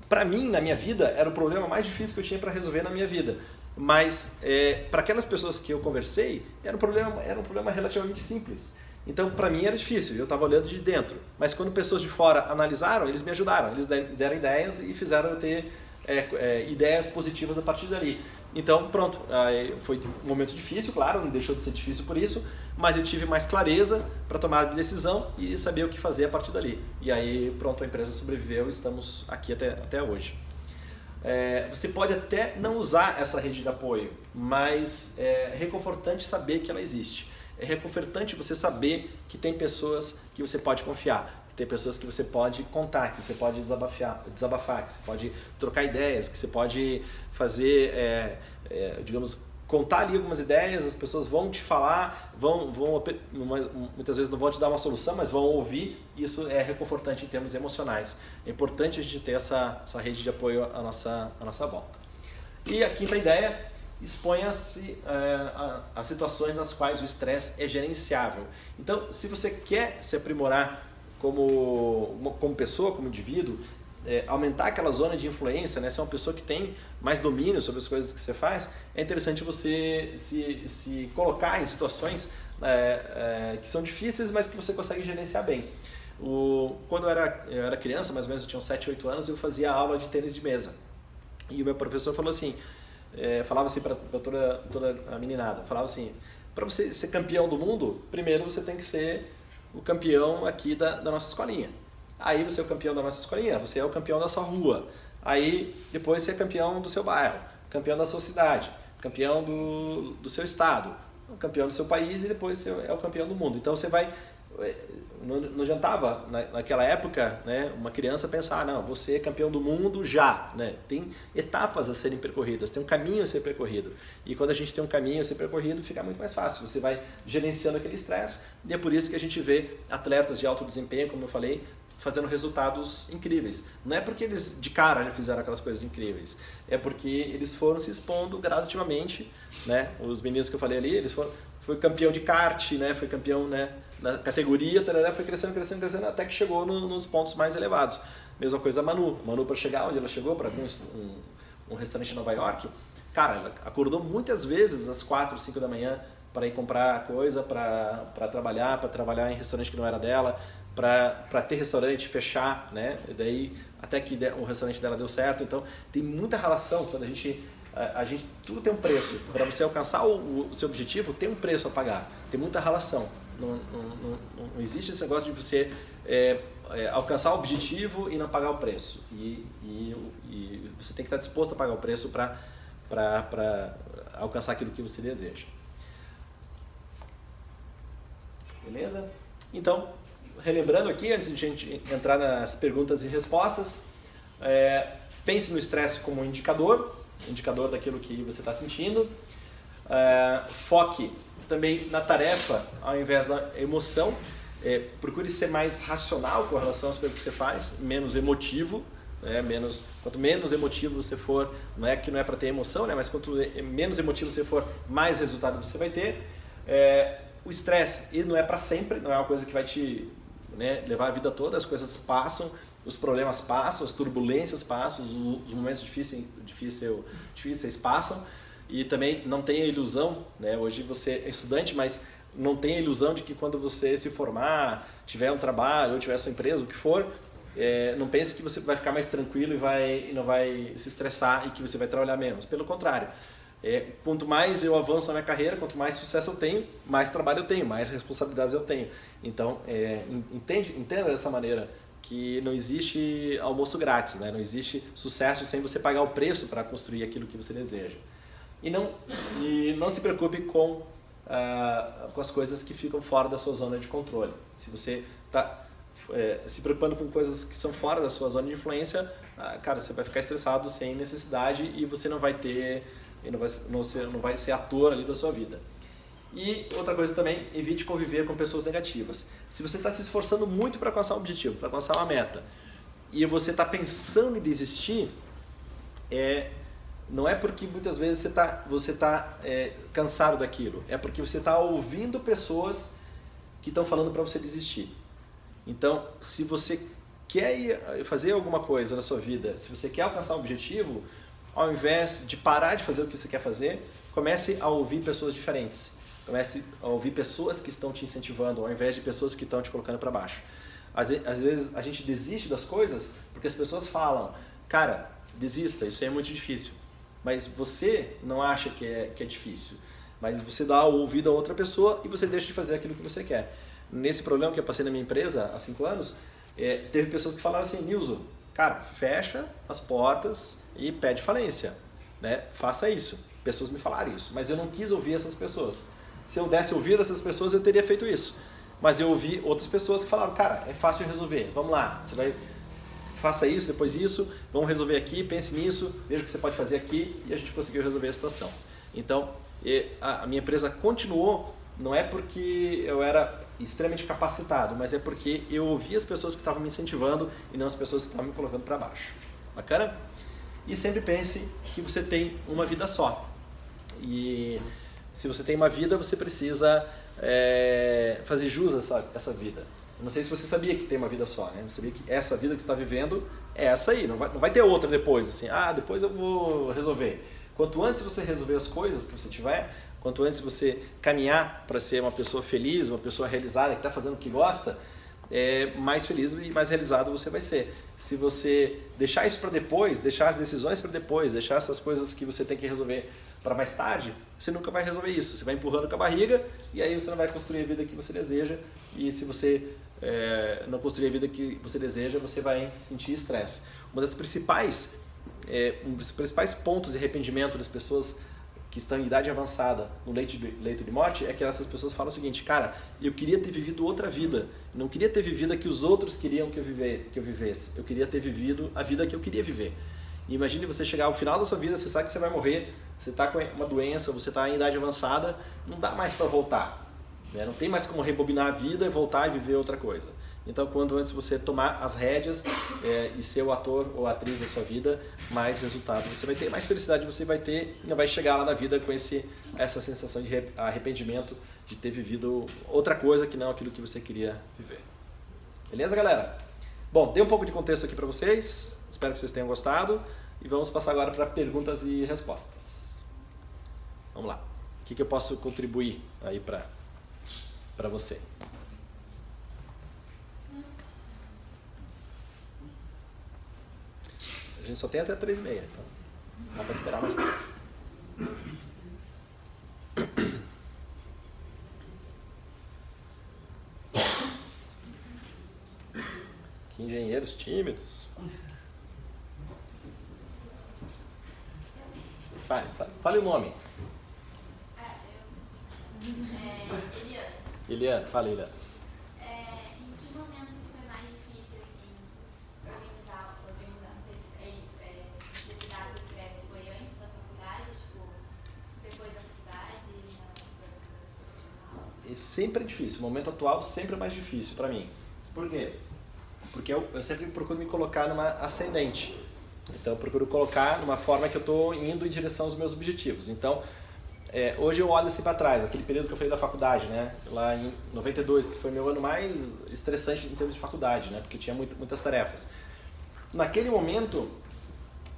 para mim, na minha vida, era o problema mais difícil que eu tinha para resolver na minha vida. Mas é, para aquelas pessoas que eu conversei, era um problema, era um problema relativamente simples. Então, para mim era difícil, eu estava olhando de dentro. Mas quando pessoas de fora analisaram, eles me ajudaram, eles deram ideias e fizeram eu ter é, é, ideias positivas a partir dali. Então, pronto, foi um momento difícil, claro, não deixou de ser difícil por isso, mas eu tive mais clareza para tomar a decisão e saber o que fazer a partir dali. E aí, pronto, a empresa sobreviveu e estamos aqui até, até hoje. É, você pode até não usar essa rede de apoio, mas é reconfortante saber que ela existe. É reconfortante você saber que tem pessoas que você pode confiar, tem pessoas que você pode contar, que você pode desabafar, desabafar que você pode trocar ideias, que você pode fazer, é, é, digamos, contar ali algumas ideias, as pessoas vão te falar, vão, vão muitas vezes não vão te dar uma solução, mas vão ouvir, isso é reconfortante em termos emocionais. É importante a gente ter essa, essa rede de apoio à nossa, à nossa volta. E a quinta ideia, exponha-se é, a situações nas quais o estresse é gerenciável. Então, se você quer se aprimorar como, como pessoa, como indivíduo, é, aumentar aquela zona de influência, né? ser uma pessoa que tem mais domínio sobre as coisas que você faz, é interessante você se, se colocar em situações é, é, que são difíceis, mas que você consegue gerenciar bem. O, quando eu era, eu era criança, mais ou menos eu tinha uns 7, 8 anos, eu fazia aula de tênis de mesa. E o meu professor falou assim, é, falava assim para toda, toda a meninada, falava assim, para você ser campeão do mundo, primeiro você tem que ser o campeão aqui da, da nossa escolinha. Aí você é o campeão da nossa escolinha, você é o campeão da sua rua. Aí depois você é campeão do seu bairro, campeão da sua cidade, campeão do, do seu estado, campeão do seu país e depois você é o campeão do mundo. Então você vai não, adiantava naquela época né, uma criança pensar, não, você é campeão do mundo já. Né? Tem etapas a serem percorridas, tem um caminho a ser percorrido. E quando a gente tem um caminho a ser percorrido, fica muito mais fácil. Você vai gerenciando aquele estresse e é por isso que a gente vê atletas de alto desempenho, como eu falei, fazendo resultados incríveis. Não é porque eles de cara já fizeram aquelas coisas incríveis, é porque eles foram se expondo gradativamente, né? Os meninos que eu falei ali, eles foram foi campeão de kart, né? Foi campeão, né, na categoria, tarará, foi crescendo, crescendo, crescendo até que chegou no, nos pontos mais elevados. Mesma coisa a Manu. Manu para chegar onde ela chegou, para um, um, restaurante em Nova York, cara, ela acordou muitas vezes às 4, 5 da manhã para ir comprar coisa, para trabalhar, para trabalhar em restaurante que não era dela, para ter restaurante, fechar, né? E daí até que o restaurante dela deu certo. Então tem muita relação quando a gente a gente tudo tem um preço para você alcançar o, o, seu objetivo tem um preço a pagar. Tem muita relação. Não, não, não, existe esse negócio de você é, é, alcançar o objetivo e não pagar o preço. E, e, e você tem que estar disposto a pagar o preço para alcançar aquilo que você deseja. Beleza? Então, relembrando aqui, antes de a gente entrar nas perguntas e respostas, é, pense no estresse como um indicador, indicador daquilo que você está sentindo. É, foque também na tarefa ao invés da emoção. É, procure ser mais racional com relação às coisas que você faz, menos emotivo. Né? menos, quanto menos emotivo você for, não é que não é para ter emoção, né? mas quanto menos emotivo você for, mais resultado você vai ter. É, o estresse não é para sempre, não é uma coisa que vai te né, levar a vida toda, as coisas passam, os problemas passam, as turbulências passam, os, momentos difíceis, difíceis, difíceis passam e também não tenha ilusão, né, hoje você é estudante, mas não tenha ilusão de que quando você se formar, tiver um trabalho ou tiver sua empresa, o que for, é, não pense que você vai ficar mais tranquilo e, vai, e não vai se estressar e que você vai trabalhar menos. Pelo contrário, é, quanto mais eu avanço na minha carreira, quanto mais sucesso eu tenho, mais trabalho eu tenho, mais responsabilidades eu tenho. Então, é, entende, entenda dessa maneira que não existe almoço grátis, né? não existe sucesso sem você pagar o preço para construir aquilo que você deseja. E não, e não se preocupe com, ah, com as coisas que ficam fora da sua zona de controle. Se você está é, se preocupando com coisas que são fora da sua zona de influência, ah, cara, você vai ficar estressado sem necessidade e você não vai ter não vai, não, ser, não vai ser ator ali da sua vida. E outra coisa também, evite conviver com pessoas negativas. Se você está se esforçando muito para alcançar um objetivo, para alcançar uma meta, e você está pensando em desistir, é, não é porque muitas vezes você está você tá, é, cansado daquilo, é porque você está ouvindo pessoas que estão falando para você desistir. Então, se você quer fazer alguma coisa na sua vida, se você quer alcançar um objetivo, ao invés de parar de fazer o que você quer fazer, comece a ouvir pessoas diferentes. Comece a ouvir pessoas que estão te incentivando, ao invés de pessoas que estão te colocando para baixo. Às, às vezes a gente desiste das coisas porque as pessoas falam, cara, desista, isso é muito difícil. Mas você não acha que é, que é difícil. Mas você dá o ouvido a outra pessoa e você deixa de fazer aquilo que você quer. Nesse problema que eu passei na minha empresa há cinco anos, é, teve pessoas que falaram assim, Nilson, cara, fecha as portas e pede falência, né? Faça isso. Pessoas me falaram isso, mas eu não quis ouvir essas pessoas. Se eu desse ouvir essas pessoas, eu teria feito isso. Mas eu ouvi outras pessoas que falaram, cara, é fácil de resolver. Vamos lá, você vai faça isso, depois isso, vamos resolver aqui, pense nisso, veja o que você pode fazer aqui e a gente conseguiu resolver a situação. Então, a minha empresa continuou, não é porque eu era extremamente capacitado, mas é porque eu ouvi as pessoas que estavam me incentivando e não as pessoas que estavam me colocando para baixo. Bacana? E sempre pense que você tem uma vida só. E se você tem uma vida, você precisa é, fazer jus a essa, essa vida. Eu não sei se você sabia que tem uma vida só, né? Sabia que essa vida que você está vivendo é essa aí, não vai, não vai ter outra depois, assim, ah, depois eu vou resolver. Quanto antes você resolver as coisas que você tiver, Quanto antes você caminhar para ser uma pessoa feliz, uma pessoa realizada, que está fazendo o que gosta, é, mais feliz e mais realizado você vai ser. Se você deixar isso para depois, deixar as decisões para depois, deixar essas coisas que você tem que resolver para mais tarde, você nunca vai resolver isso. Você vai empurrando com a barriga e aí você não vai construir a vida que você deseja. E se você é, não construir a vida que você deseja, você vai sentir estresse. Uma das principais, é, um dos principais pontos de arrependimento das pessoas que estão em idade avançada no leito de, leito de morte é que essas pessoas falam o seguinte, cara, eu queria ter vivido outra vida, não queria ter vivido a que os outros queriam que eu, que eu vivesse, eu queria ter vivido a vida que eu queria viver. E imagine você chegar ao final da sua vida, você sabe que você vai morrer, você está com uma doença, você está em idade avançada, não dá mais para voltar. Né? Não tem mais como rebobinar a vida e voltar e viver outra coisa. Então, quando antes você tomar as rédeas é, e ser o ator ou atriz da sua vida, mais resultado você vai ter, mais felicidade você vai ter e não vai chegar lá na vida com esse, essa sensação de arrependimento de ter vivido outra coisa que não aquilo que você queria viver. Beleza, galera? Bom, dei um pouco de contexto aqui para vocês, espero que vocês tenham gostado. e vamos passar agora para perguntas e respostas. Vamos lá. O que, que eu posso contribuir aí para você? A gente só tem até três e meia, então dá para esperar mais tarde. Que engenheiros tímidos. Fale, fale, fale o nome. É, eu. É, Eliana. Eliana, fala Eliana. É, em que momento foi mais difícil, assim, organizar, organizar, não sei se é isso, é, você lidar com o estresse foi antes da faculdade, tipo? E sempre é difícil. O momento atual sempre é mais difícil para mim. Por quê? Porque eu, eu sempre procuro me colocar numa ascendente. Então eu procuro colocar numa forma que eu estou indo em direção aos meus objetivos. Então é, hoje eu olho assim para trás, aquele período que eu falei da faculdade, né? Lá em 92, que foi meu ano mais estressante em termos de faculdade, né? Porque tinha muito, muitas tarefas. Naquele momento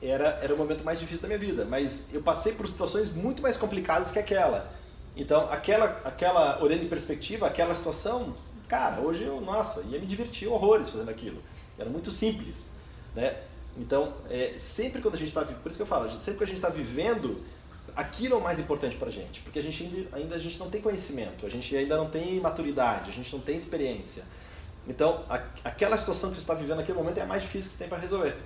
era era o momento mais difícil da minha vida, mas eu passei por situações muito mais complicadas que aquela. Então aquela aquela olhando em perspectiva, aquela situação, cara, hoje eu nossa ia me divertir horrores fazendo aquilo. Era muito simples, né? Então, é, sempre quando a gente está por isso que eu falo, sempre que a gente está vivendo, aquilo é o mais importante para a gente, porque a gente ainda, ainda a gente não tem conhecimento, a gente ainda não tem maturidade, a gente não tem experiência. Então, a, aquela situação que você está vivendo naquele momento é a mais difícil que tem para resolver.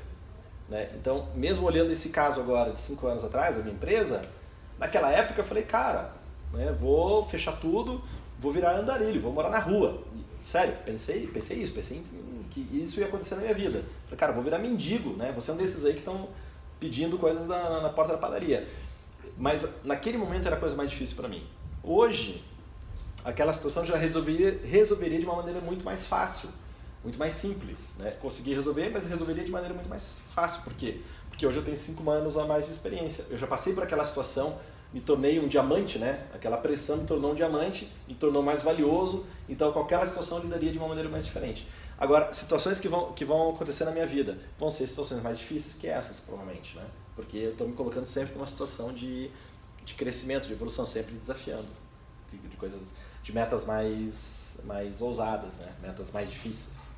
Né? Então, mesmo olhando esse caso agora de cinco anos atrás, a minha empresa, naquela época eu falei, cara, né, vou fechar tudo, vou virar andarilho, vou morar na rua. Sério, pensei, pensei isso, pensei que isso ia acontecer na minha vida. Falei, cara, vou virar mendigo, né? Você é um desses aí que estão pedindo coisas na, na, porta da padaria. Mas naquele momento era a coisa mais difícil para mim. Hoje, aquela situação já resolveria, resolveria de uma maneira muito mais fácil, muito mais simples. Né? Consegui resolver, mas resolveria de maneira muito mais fácil. Por quê? Porque hoje eu tenho cinco anos a mais de experiência. Eu já passei por aquela situação, me tornei um diamante, né? Aquela pressão me tornou um diamante, me tornou mais valioso. Então, qualquer situação eu lidaria de uma maneira mais diferente. Agora, situações que vão, que vão acontecer na minha vida vão ser situações mais difíceis que essas, provavelmente, né? Porque eu estou me colocando sempre numa situação de, de crescimento, de evolução, sempre desafiando, de, de coisas, de metas mais, mais ousadas, né? Metas mais difíceis.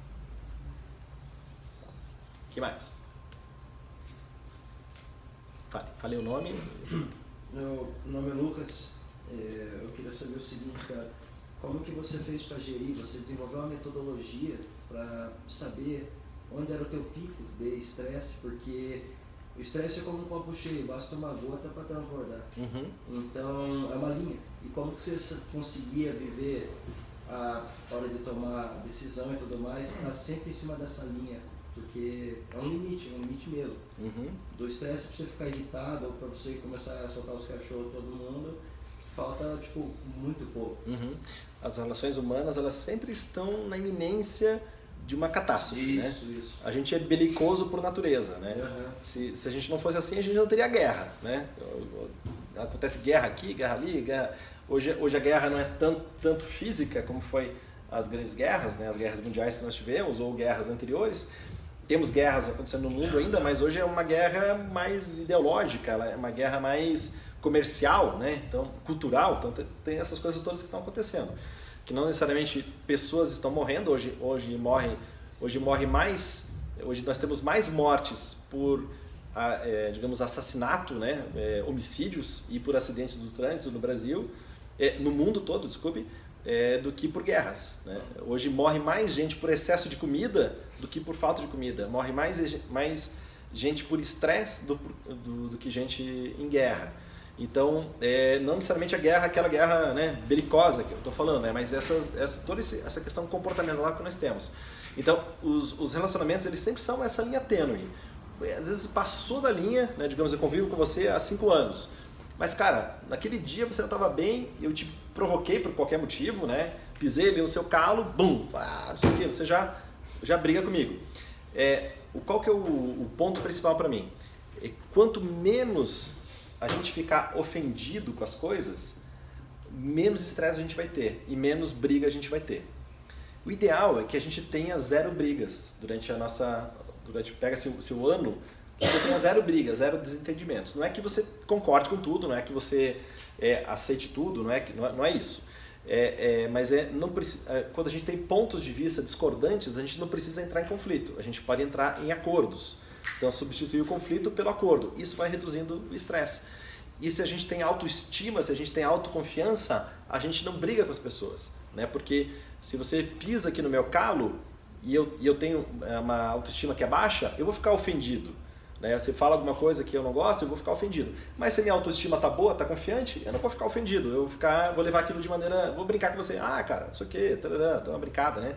O que mais? Fale, fale o nome. Meu nome é Lucas. É, eu queria saber o seguinte, cara. Como que você fez para gerir? Você desenvolveu uma metodologia para saber onde era o teu pico de estresse, porque o estresse é como um copo cheio, basta uma gota para transbordar. Uhum. Então é uma linha. E como que você conseguia viver a hora de tomar decisão e tudo mais, tá sempre em cima dessa linha, porque é um limite, é um limite mesmo. Uhum. Do estresse para você ficar irritado ou para você começar a soltar os cachorros todo mundo, falta tipo muito pouco. Uhum. As relações humanas elas sempre estão na iminência de uma catástrofe, né? isso, né? Isso. A gente é belicoso por natureza, né? Uhum. Se, se a gente não fosse assim, a gente não teria guerra, né? Acontece guerra aqui, guerra ali, guerra... Hoje, hoje a guerra não é tanto, tanto física como foi as grandes guerras, né? As guerras mundiais que nós tivemos ou guerras anteriores. Temos guerras acontecendo no mundo ainda, mas hoje é uma guerra mais ideológica, ela é uma guerra mais comercial, né? Então, cultural, então tem essas coisas todas que estão acontecendo que não necessariamente pessoas estão morrendo hoje hoje morrem hoje morre mais hoje nós temos mais mortes por é, digamos assassinato né é, homicídios e por acidentes do trânsito no Brasil é, no mundo todo desculpe é, do que por guerras né? hoje morre mais gente por excesso de comida do que por falta de comida morre mais mais gente por estresse do, do, do que gente em guerra então, é, não necessariamente a guerra, aquela guerra né, belicosa que eu estou falando, né, mas essas, essa, toda essa questão comportamental que nós temos. Então, os, os relacionamentos, eles sempre são essa linha tênue. Às vezes passou da linha, né, digamos, eu convivo com você há cinco anos. Mas, cara, naquele dia você não estava bem, eu te provoquei por qualquer motivo, né? Pisei ali no seu calo, bum, não sei o quê, você já, já briga comigo. É, qual que é o, o ponto principal para mim? É, quanto menos a gente ficar ofendido com as coisas, menos estresse a gente vai ter e menos briga a gente vai ter. O ideal é que a gente tenha zero brigas durante a nossa. Durante, pega se, se o ano que você tenha zero brigas, zero desentendimentos. Não é que você concorde com tudo, não é que você é, aceite tudo, não é, que, não é, não é isso. É, é, mas é, não é, quando a gente tem pontos de vista discordantes, a gente não precisa entrar em conflito, a gente pode entrar em acordos. Então, substituir o conflito pelo acordo. Isso vai reduzindo o estresse. E se a gente tem autoestima, se a gente tem autoconfiança, a gente não briga com as pessoas. Né? Porque se você pisa aqui no meu calo e eu, e eu tenho é, uma autoestima que é baixa, eu vou ficar ofendido. Né? Você fala alguma coisa que eu não gosto, eu vou ficar ofendido. Mas se minha autoestima tá boa, tá confiante, eu não vou ficar ofendido. Eu vou, ficar, vou levar aquilo de maneira. Vou brincar com você. Ah, cara, não sei o quê, tarará, tá uma brincada, né?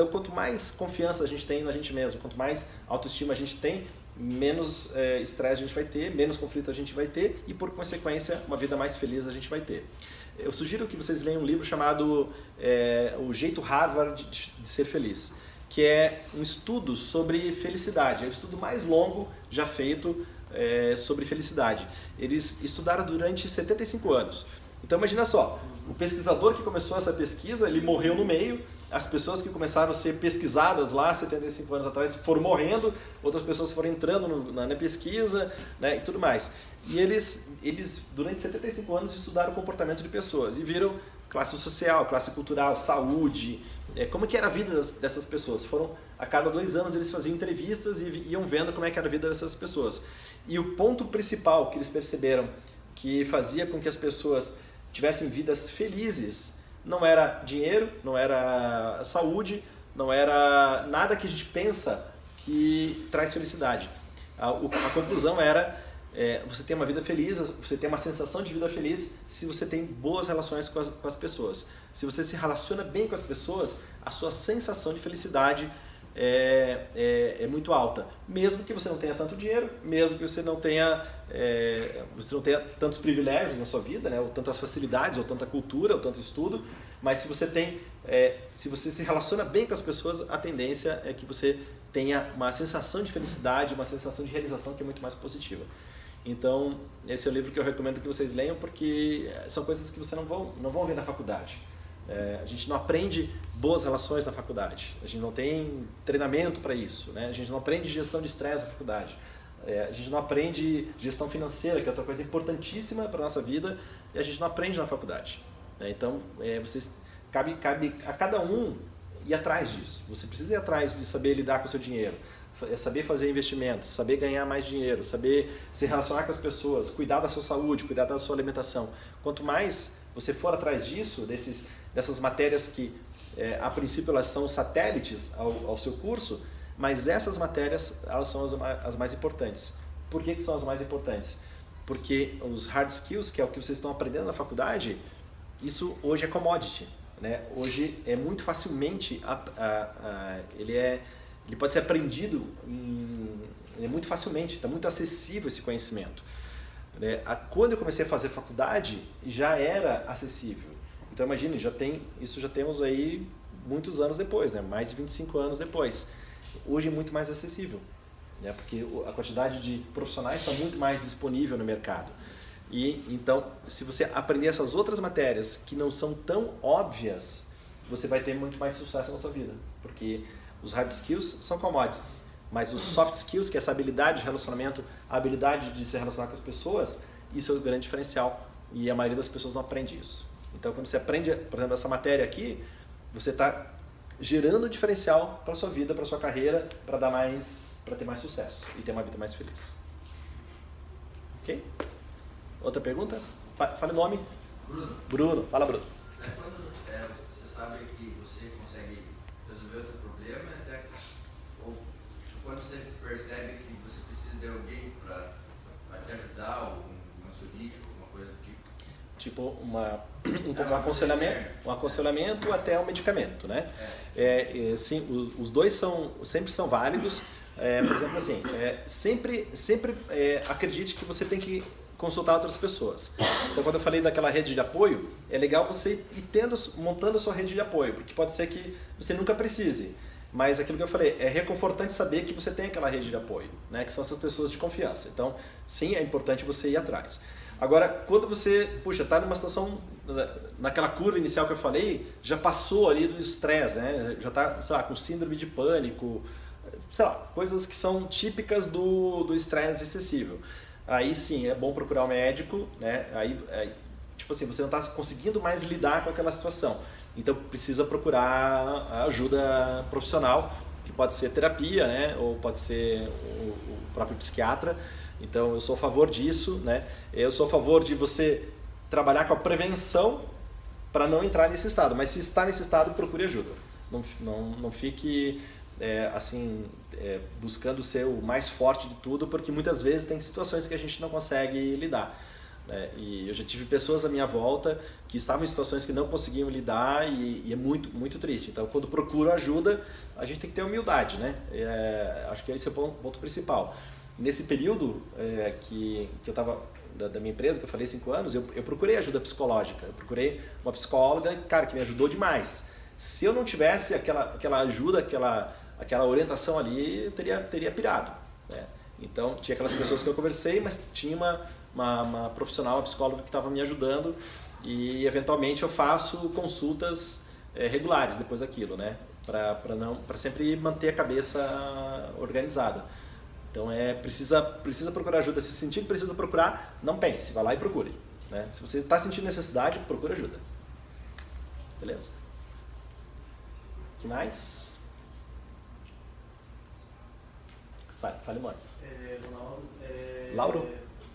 Então, quanto mais confiança a gente tem na gente mesmo, quanto mais autoestima a gente tem, menos é, estresse a gente vai ter, menos conflito a gente vai ter e, por consequência, uma vida mais feliz a gente vai ter. Eu sugiro que vocês leiam um livro chamado é, O Jeito Harvard de, de Ser Feliz que é um estudo sobre felicidade. É o estudo mais longo já feito é, sobre felicidade. Eles estudaram durante 75 anos. Então imagina só, o pesquisador que começou essa pesquisa, ele morreu no meio, as pessoas que começaram a ser pesquisadas lá 75 anos atrás foram morrendo, outras pessoas foram entrando no, na, na, pesquisa né, e tudo mais. E eles, eles, durante 75 anos, estudaram o comportamento de pessoas e viram classe social, classe cultural, saúde, é, como que era a vida das, dessas pessoas. Foram a cada dois anos eles faziam entrevistas e iam vendo como é que era a vida dessas pessoas. E o ponto principal que eles perceberam que fazia com que as pessoas tivessem vidas felizes não era dinheiro, não era saúde, não era nada que a gente pensa que traz felicidade. A, a conclusão era é, você ter uma vida feliz, você ter uma sensação de vida feliz se você tem boas relações com as, com as pessoas. Se você se relaciona bem com as pessoas, a sua sensação de felicidade é, é, é, muito alta. Mesmo que você não tenha tanto dinheiro, mesmo que você não tenha, é, você não tenha tantos privilégios na sua vida, né, ou tantas facilidades, ou tanta cultura, ou tanto estudo, mas se você tem, é, se você se relaciona bem com as pessoas, a tendência é que você tenha uma sensação de felicidade, uma sensação de realização que é muito mais positiva. Então, esse é o livro que eu recomendo que vocês leiam porque são coisas que você não vão, não vão ver na faculdade. É, a gente não aprende boas relações na faculdade, a gente não tem treinamento para isso, né? a gente não aprende gestão de estresse na faculdade, é, a gente não aprende gestão financeira, que é outra coisa importantíssima para a nossa vida, e a gente não aprende na faculdade. Né? Então, é, vocês, cabe, cabe a cada um ir atrás disso. Você precisa ir atrás de saber lidar com o seu dinheiro é saber fazer investimentos, saber ganhar mais dinheiro, saber se relacionar com as pessoas, cuidar da sua saúde, cuidar da sua alimentação. Quanto mais você for atrás disso, desses, dessas matérias que é, a princípio elas são satélites ao, ao, seu curso, mas essas matérias elas são as, as mais importantes. Por que, que são as mais importantes? Porque os hard skills, que é o que vocês estão aprendendo na faculdade, isso hoje é commodity. Né? Hoje é muito facilmente, a, a, a, ele é ele pode ser aprendido em, é muito facilmente, está muito acessível esse conhecimento. Né? Quando eu comecei a fazer faculdade, já era acessível. Então imagine, já tem, isso já temos aí muitos anos depois, né? mais de 25 anos depois. Hoje é muito mais acessível, né? porque a quantidade de profissionais está muito mais disponível no mercado. E então, se você aprender essas outras matérias que não são tão óbvias, você vai ter muito mais sucesso na sua vida, porque os hard skills são commodities, mas os soft skills, que é essa habilidade de relacionamento, a habilidade de se relacionar com as pessoas, isso é o grande diferencial e a maioria das pessoas não aprende isso. Então, quando você aprende, por exemplo, essa matéria aqui, você está gerando diferencial para sua vida, para sua carreira, para dar mais, para ter mais sucesso e ter uma vida mais feliz. Ok? Outra pergunta? Fale o nome. Bruno. Bruno. Fala, Bruno. É, quando é, você sabe que você consegue resolver outro problema, até, ou quando você percebe que você precisa de alguém para te ajudar, ou um ansiolítico, alguma coisa do tipo. Uma, um, um aconselhamento, um aconselhamento até o medicamento, né? É. É, sim, os, os dois são sempre são válidos. É, por exemplo, assim, é, sempre, sempre é, acredite que você tem que consultar outras pessoas. Então, quando eu falei daquela rede de apoio, é legal você ir tendo, montando a sua rede de apoio, porque pode ser que você nunca precise. Mas aquilo que eu falei, é reconfortante saber que você tem aquela rede de apoio, né? que são essas pessoas de confiança. Então, sim, é importante você ir atrás. Agora, quando você, puxa, está numa situação, naquela curva inicial que eu falei, já passou ali do estresse, né? já está, sei lá, com síndrome de pânico, sei lá, coisas que são típicas do estresse excessivo. Aí sim, é bom procurar um médico, né? Aí, aí tipo assim, você não está conseguindo mais lidar com aquela situação. Então precisa procurar ajuda profissional, que pode ser terapia, né? Ou pode ser o, o próprio psiquiatra. Então eu sou a favor disso, né? Eu sou a favor de você trabalhar com a prevenção para não entrar nesse estado. Mas se está nesse estado, procure ajuda. Não, não, não fique é, assim é, buscando ser o mais forte de tudo, porque muitas vezes tem situações que a gente não consegue lidar. Né? E eu já tive pessoas à minha volta que estavam em situações que não conseguiam lidar e, e é muito muito triste. Então, quando procuro ajuda, a gente tem que ter humildade, né? É, acho que esse é o ponto, ponto principal. Nesse período é, que, que eu estava da, da, minha empresa, que eu falei cinco anos, eu, eu procurei ajuda psicológica. Eu procurei uma psicóloga, cara, que me ajudou demais. Se eu não tivesse aquela, aquela ajuda, aquela, aquela orientação ali, eu teria, teria pirado. Né? Então, tinha aquelas pessoas que eu conversei, mas tinha uma, uma, uma profissional, uma psicóloga que estava me ajudando e, eventualmente, eu faço consultas é, regulares depois daquilo, né? Para sempre manter a cabeça organizada. Então é precisa precisa procurar ajuda. Se sentir que precisa procurar, não pense, vá lá e procure. Né? Se você está sentindo necessidade, procure ajuda. Beleza? Que mais? Fale, fale mano. É, Ronaldo. É... Lauro?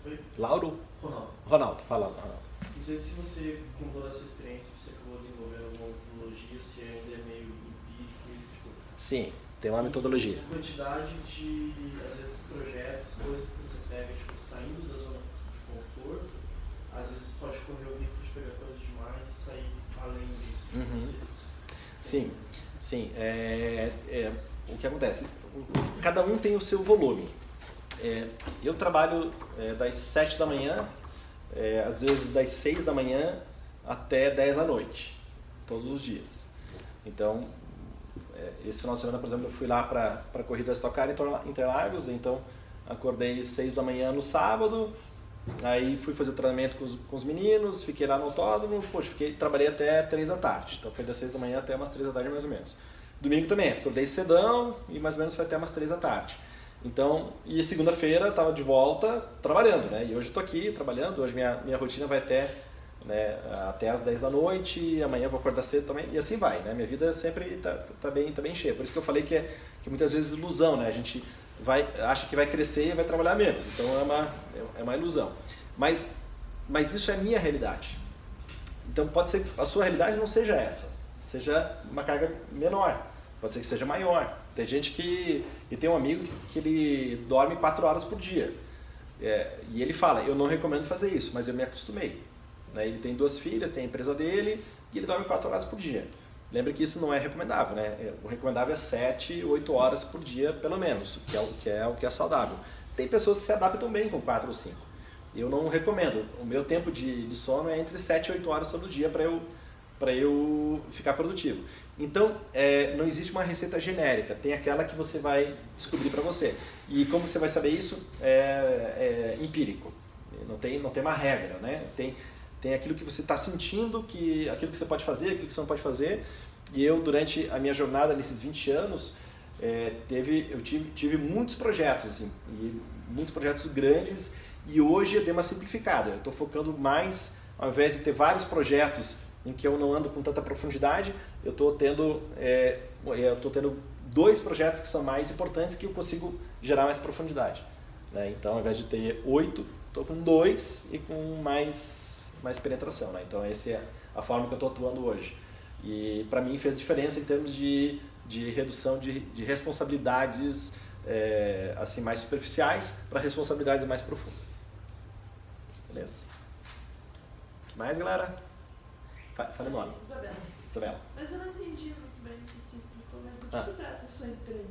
Oi? Lauro? Ronaldo. Ronaldo, fala Ronaldo. Não sei se você, com toda essa experiência, você acabou desenvolvendo alguma metodologia, se ainda é meio empírico, isso tipo. Sim, tem uma metodologia. A quantidade de, às vezes, projetos, coisas que você pega, tipo, saindo da zona de conforto, às vezes pode correr o risco de pegar coisas demais e sair além disso. Tipo, Uhum. Não sei se você... Sim, sim. É, é, o que acontece? Cada um tem o seu volume. É, eu trabalho é, das 7 da manhã, é, às vezes das 6 da manhã até 10 da noite, todos os dias. Então, esse final de semana, por exemplo, eu fui lá para a corrida Stock Car Interlagos, então acordei 6 da manhã no sábado, aí fui fazer o treinamento com os, com os meninos, fiquei lá no autódromo, poxa, fiquei, trabalhei até 3 da tarde, então foi das 6 da manhã até umas 3 da tarde mais ou menos. Domingo também, acordei cedão e mais ou menos foi até umas 3 da tarde. Então, e segunda-feira estava de volta trabalhando, né? E hoje estou aqui trabalhando, hoje minha, minha rotina vai até, né, até as 10 da noite, amanhã vou acordar cedo também, e assim vai, né? Minha vida sempre tá, tá, bem, tá bem cheia. Por isso que eu falei que é que muitas vezes ilusão, né? A gente vai, acha que vai crescer e vai trabalhar menos, então é uma, é uma ilusão. Mas, mas isso é minha realidade. Então pode ser que a sua realidade não seja essa, seja uma carga menor, pode ser que seja maior. Tem gente que. E tem um amigo que, que ele dorme 4 horas por dia. É, e ele fala: Eu não recomendo fazer isso, mas eu me acostumei. Né? Ele tem duas filhas, tem a empresa dele e ele dorme 4 horas por dia. Lembra que isso não é recomendável, né? É, O recomendável é 7, 8 horas por dia, pelo menos, que é o que é, o que é saudável. Tem pessoas que se adaptam bem com 4 ou 5. Eu não recomendo. O meu tempo de, de sono é entre 7 e 8 horas todo dia para eu, pra eu ficar produtivo. Então, é, não existe uma receita genérica, tem aquela que você vai descobrir para você. E como você vai saber isso? É, é empírico. Não tem, não tem uma regra, né? Tem, tem aquilo que você está sentindo, que, aquilo que você pode fazer, aquilo que você não pode fazer. E eu, durante a minha jornada nesses 20 anos, é, teve, eu tive, tive muitos projetos, assim, e muitos projetos grandes, e hoje eu dei uma simplificada. Eu estou focando mais, ao invés de ter vários projetos em que eu não ando com tanta profundidade, eu estou tendo, é, eu tendo dois projetos que são mais importantes que eu consigo gerar mais profundidade. Né? Então, ao invés de ter oito, estou com dois e com mais, mais penetração. Né? Então, essa é a forma que eu estou atuando hoje. E para mim fez diferença em termos de, de redução de, de responsabilidades é, assim mais superficiais para responsabilidades mais profundas. Beleza? O que mais, galera? Fa- Fale nome. Isabela, Isabela. mas eu não entendi muito bem o que você explicou, mas do que Ah. se trata a sua empresa?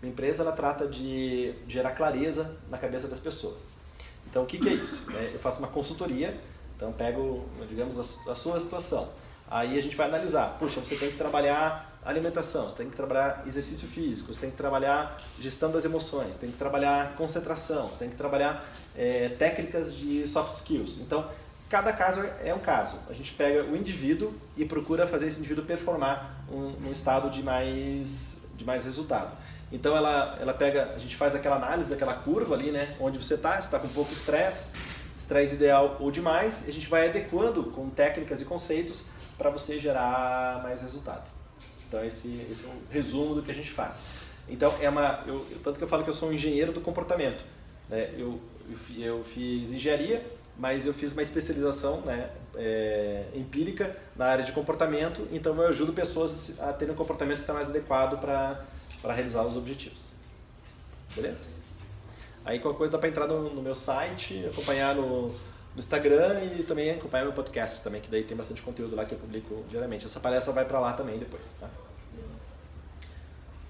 Minha empresa ela trata de gerar clareza na cabeça das pessoas. Então, o que, que é isso? É, eu faço uma consultoria, então pego, digamos, a, su- a sua situação. Aí a gente vai analisar, puxa, você tem que trabalhar alimentação, você tem que trabalhar exercício físico, você tem que trabalhar gestão das emoções, tem que trabalhar concentração, você tem que trabalhar é, técnicas de soft skills. Então, cada caso é um caso. A gente pega o indivíduo e procura fazer esse indivíduo performar um, num estado de mais, de mais resultado. Então ela, ela pega, a gente faz aquela análise daquela curva ali, né? Onde você está, está com pouco estresse, estresse ideal ou demais, a gente vai adequando com técnicas e conceitos para você gerar mais resultado. Então esse, esse é um resumo do que a gente faz. Então é uma, eu, tanto que eu falo que eu sou um engenheiro do comportamento. Né? Eu, eu, eu fiz engenharia, mas eu fiz uma especialização né, é, empírica na área de comportamento, então eu ajudo pessoas a terem um comportamento que está mais adequado para realizar os objetivos. Beleza? Aí qualquer coisa dá para entrar no, no meu site, acompanhar no, no Instagram e também acompanhar meu podcast também, que daí tem bastante conteúdo lá que eu publico diariamente. Essa palestra vai para lá também depois, tá?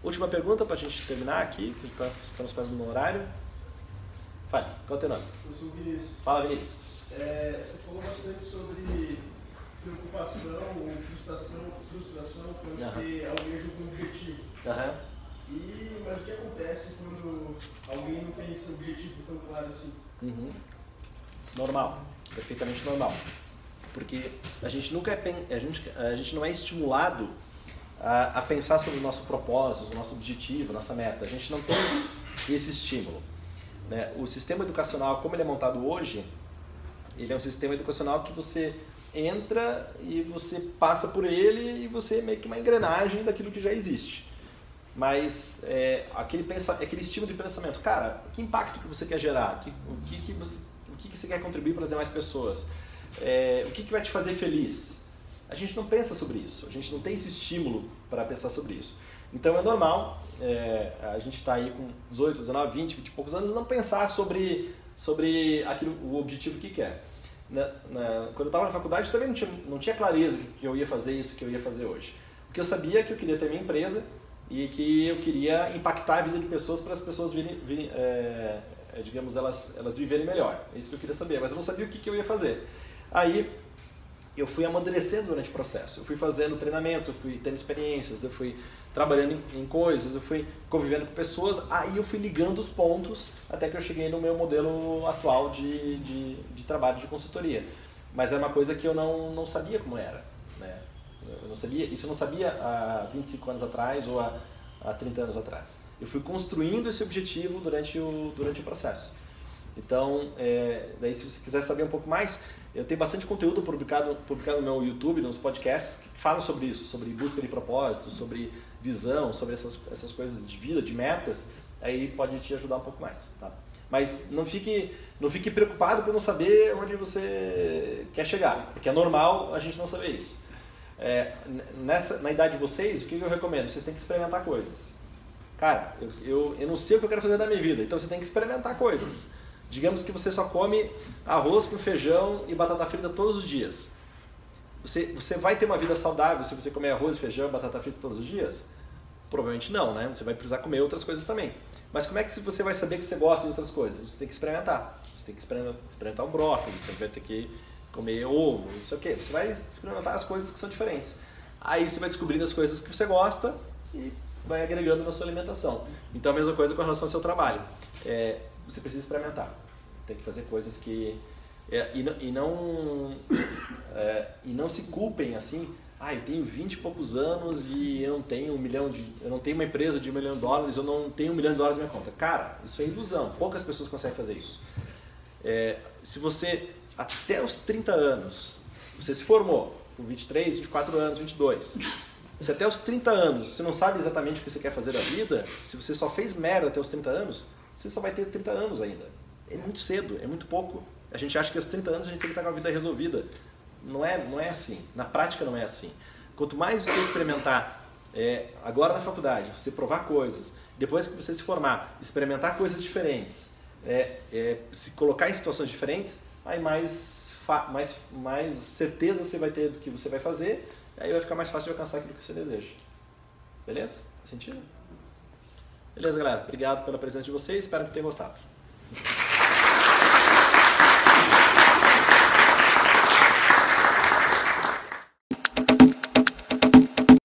Última pergunta para a gente terminar aqui, que tá, estamos quase no horário. Fale, qual é o teu nome? Eu sou o Vinícius. Fala, Vinícius. É, você falou bastante sobre preocupação ou frustração, frustração quando Aham. você almeja um objetivo. Aham. E, mas o que acontece quando alguém não tem esse objetivo tão claro assim? Uhum. Normal, perfeitamente normal. Porque a gente nunca é, a gente, a gente não é estimulado a, a pensar sobre o nosso propósito, o nosso objetivo, nossa meta. A gente não tem esse estímulo. Né? O sistema educacional, como ele é montado hoje, ele é um sistema educacional que você entra e você passa por ele e você é meio que uma engrenagem daquilo que já existe. Mas é, aquele, pensa, aquele estímulo de pensamento, cara, que impacto que você quer gerar? Que, o que, que, você, o que, que você quer contribuir para as demais pessoas? É, o que, que vai te fazer feliz? A gente não pensa sobre isso, a gente não tem esse estímulo para pensar sobre isso. Então é normal é, a gente estar aí com 18, 19, 20, 20 e poucos anos não pensar sobre, sobre aquilo, o objetivo que quer. Na, na, quando eu estava na faculdade também não tinha, não tinha clareza que eu ia fazer isso que eu ia fazer hoje. Porque eu sabia é que eu queria ter minha empresa e que eu queria impactar a vida de pessoas para as pessoas virem, virem é, é, digamos, elas, elas viverem melhor. É isso que eu queria saber, mas eu não sabia o que, que eu ia fazer. Aí eu fui amadurecendo durante o processo. Eu fui fazendo treinamentos, eu fui tendo experiências, eu fui trabalhando em, em coisas, eu fui convivendo com pessoas, aí eu fui ligando os pontos até que eu cheguei no meu modelo atual de, de, de trabalho de consultoria. Mas era uma coisa que eu não, não sabia como era. Né? Eu não sabia, isso eu não sabia há 25 anos atrás ou há, há 30 anos atrás. Eu fui construindo esse objetivo durante o, durante o processo. Então, é, daí se você quiser saber um pouco mais, eu tenho bastante conteúdo publicado, publicado no meu YouTube, nos podcasts, que falam sobre isso, sobre busca de propósito, sobre visão, sobre essas, essas coisas de vida, de metas, aí pode te ajudar um pouco mais, tá? Mas não fique, não fique preocupado por não saber onde você quer chegar, porque é normal a gente não saber isso. É, nessa, na idade de vocês, o que eu recomendo? Vocês têm que experimentar coisas. Cara, eu, eu, eu não sei o que eu quero fazer da minha vida, então você tem que experimentar coisas. Digamos que você só come arroz com feijão e batata frita todos os dias. Você, você vai ter uma vida saudável se você comer arroz, feijão batata frita todos os dias? Provavelmente não, né? Você vai precisar comer outras coisas também. Mas como é que você vai saber que você gosta de outras coisas? Você tem que experimentar. Você tem que experimentar, experimentar um brócolis, você vai ter que comer ovo, não sei o quê. Você vai experimentar as coisas que são diferentes. Aí você vai descobrindo as coisas que você gosta e vai agregando na sua alimentação. Então a mesma coisa com relação ao seu trabalho. É, você precisa experimentar. Tem que fazer coisas que é, e não, e não, é, e não se culpem assim. Ah, eu tenho 20 e poucos anos e eu não tenho um milhão de, eu não tenho uma empresa de um milhão de dólares, eu não tenho um milhão de dólares na minha conta. Cara, isso é ilusão. Poucas pessoas conseguem fazer isso. É, se você até os 30 anos você se formou com 23, 24 anos, 22 se até os 30 anos você não sabe exatamente o que você quer fazer da vida, se você só fez merda até os 30 anos, você só vai ter 30 anos ainda. É muito cedo, é muito pouco. A gente acha que aos 30 anos a gente tem que estar com a vida resolvida. Não é, não é assim. Na prática não é assim. Quanto mais você experimentar, é, agora na faculdade, você provar coisas, depois que você se formar, experimentar coisas diferentes, é, é, se colocar em situações diferentes, aí mais, mais, mais certeza você vai ter do que você vai fazer aí vai ficar mais fácil de alcançar aquilo que você deseja. Beleza? Faz sentido? Beleza, galera. Obrigado pela presença de vocês. Espero que tenham gostado.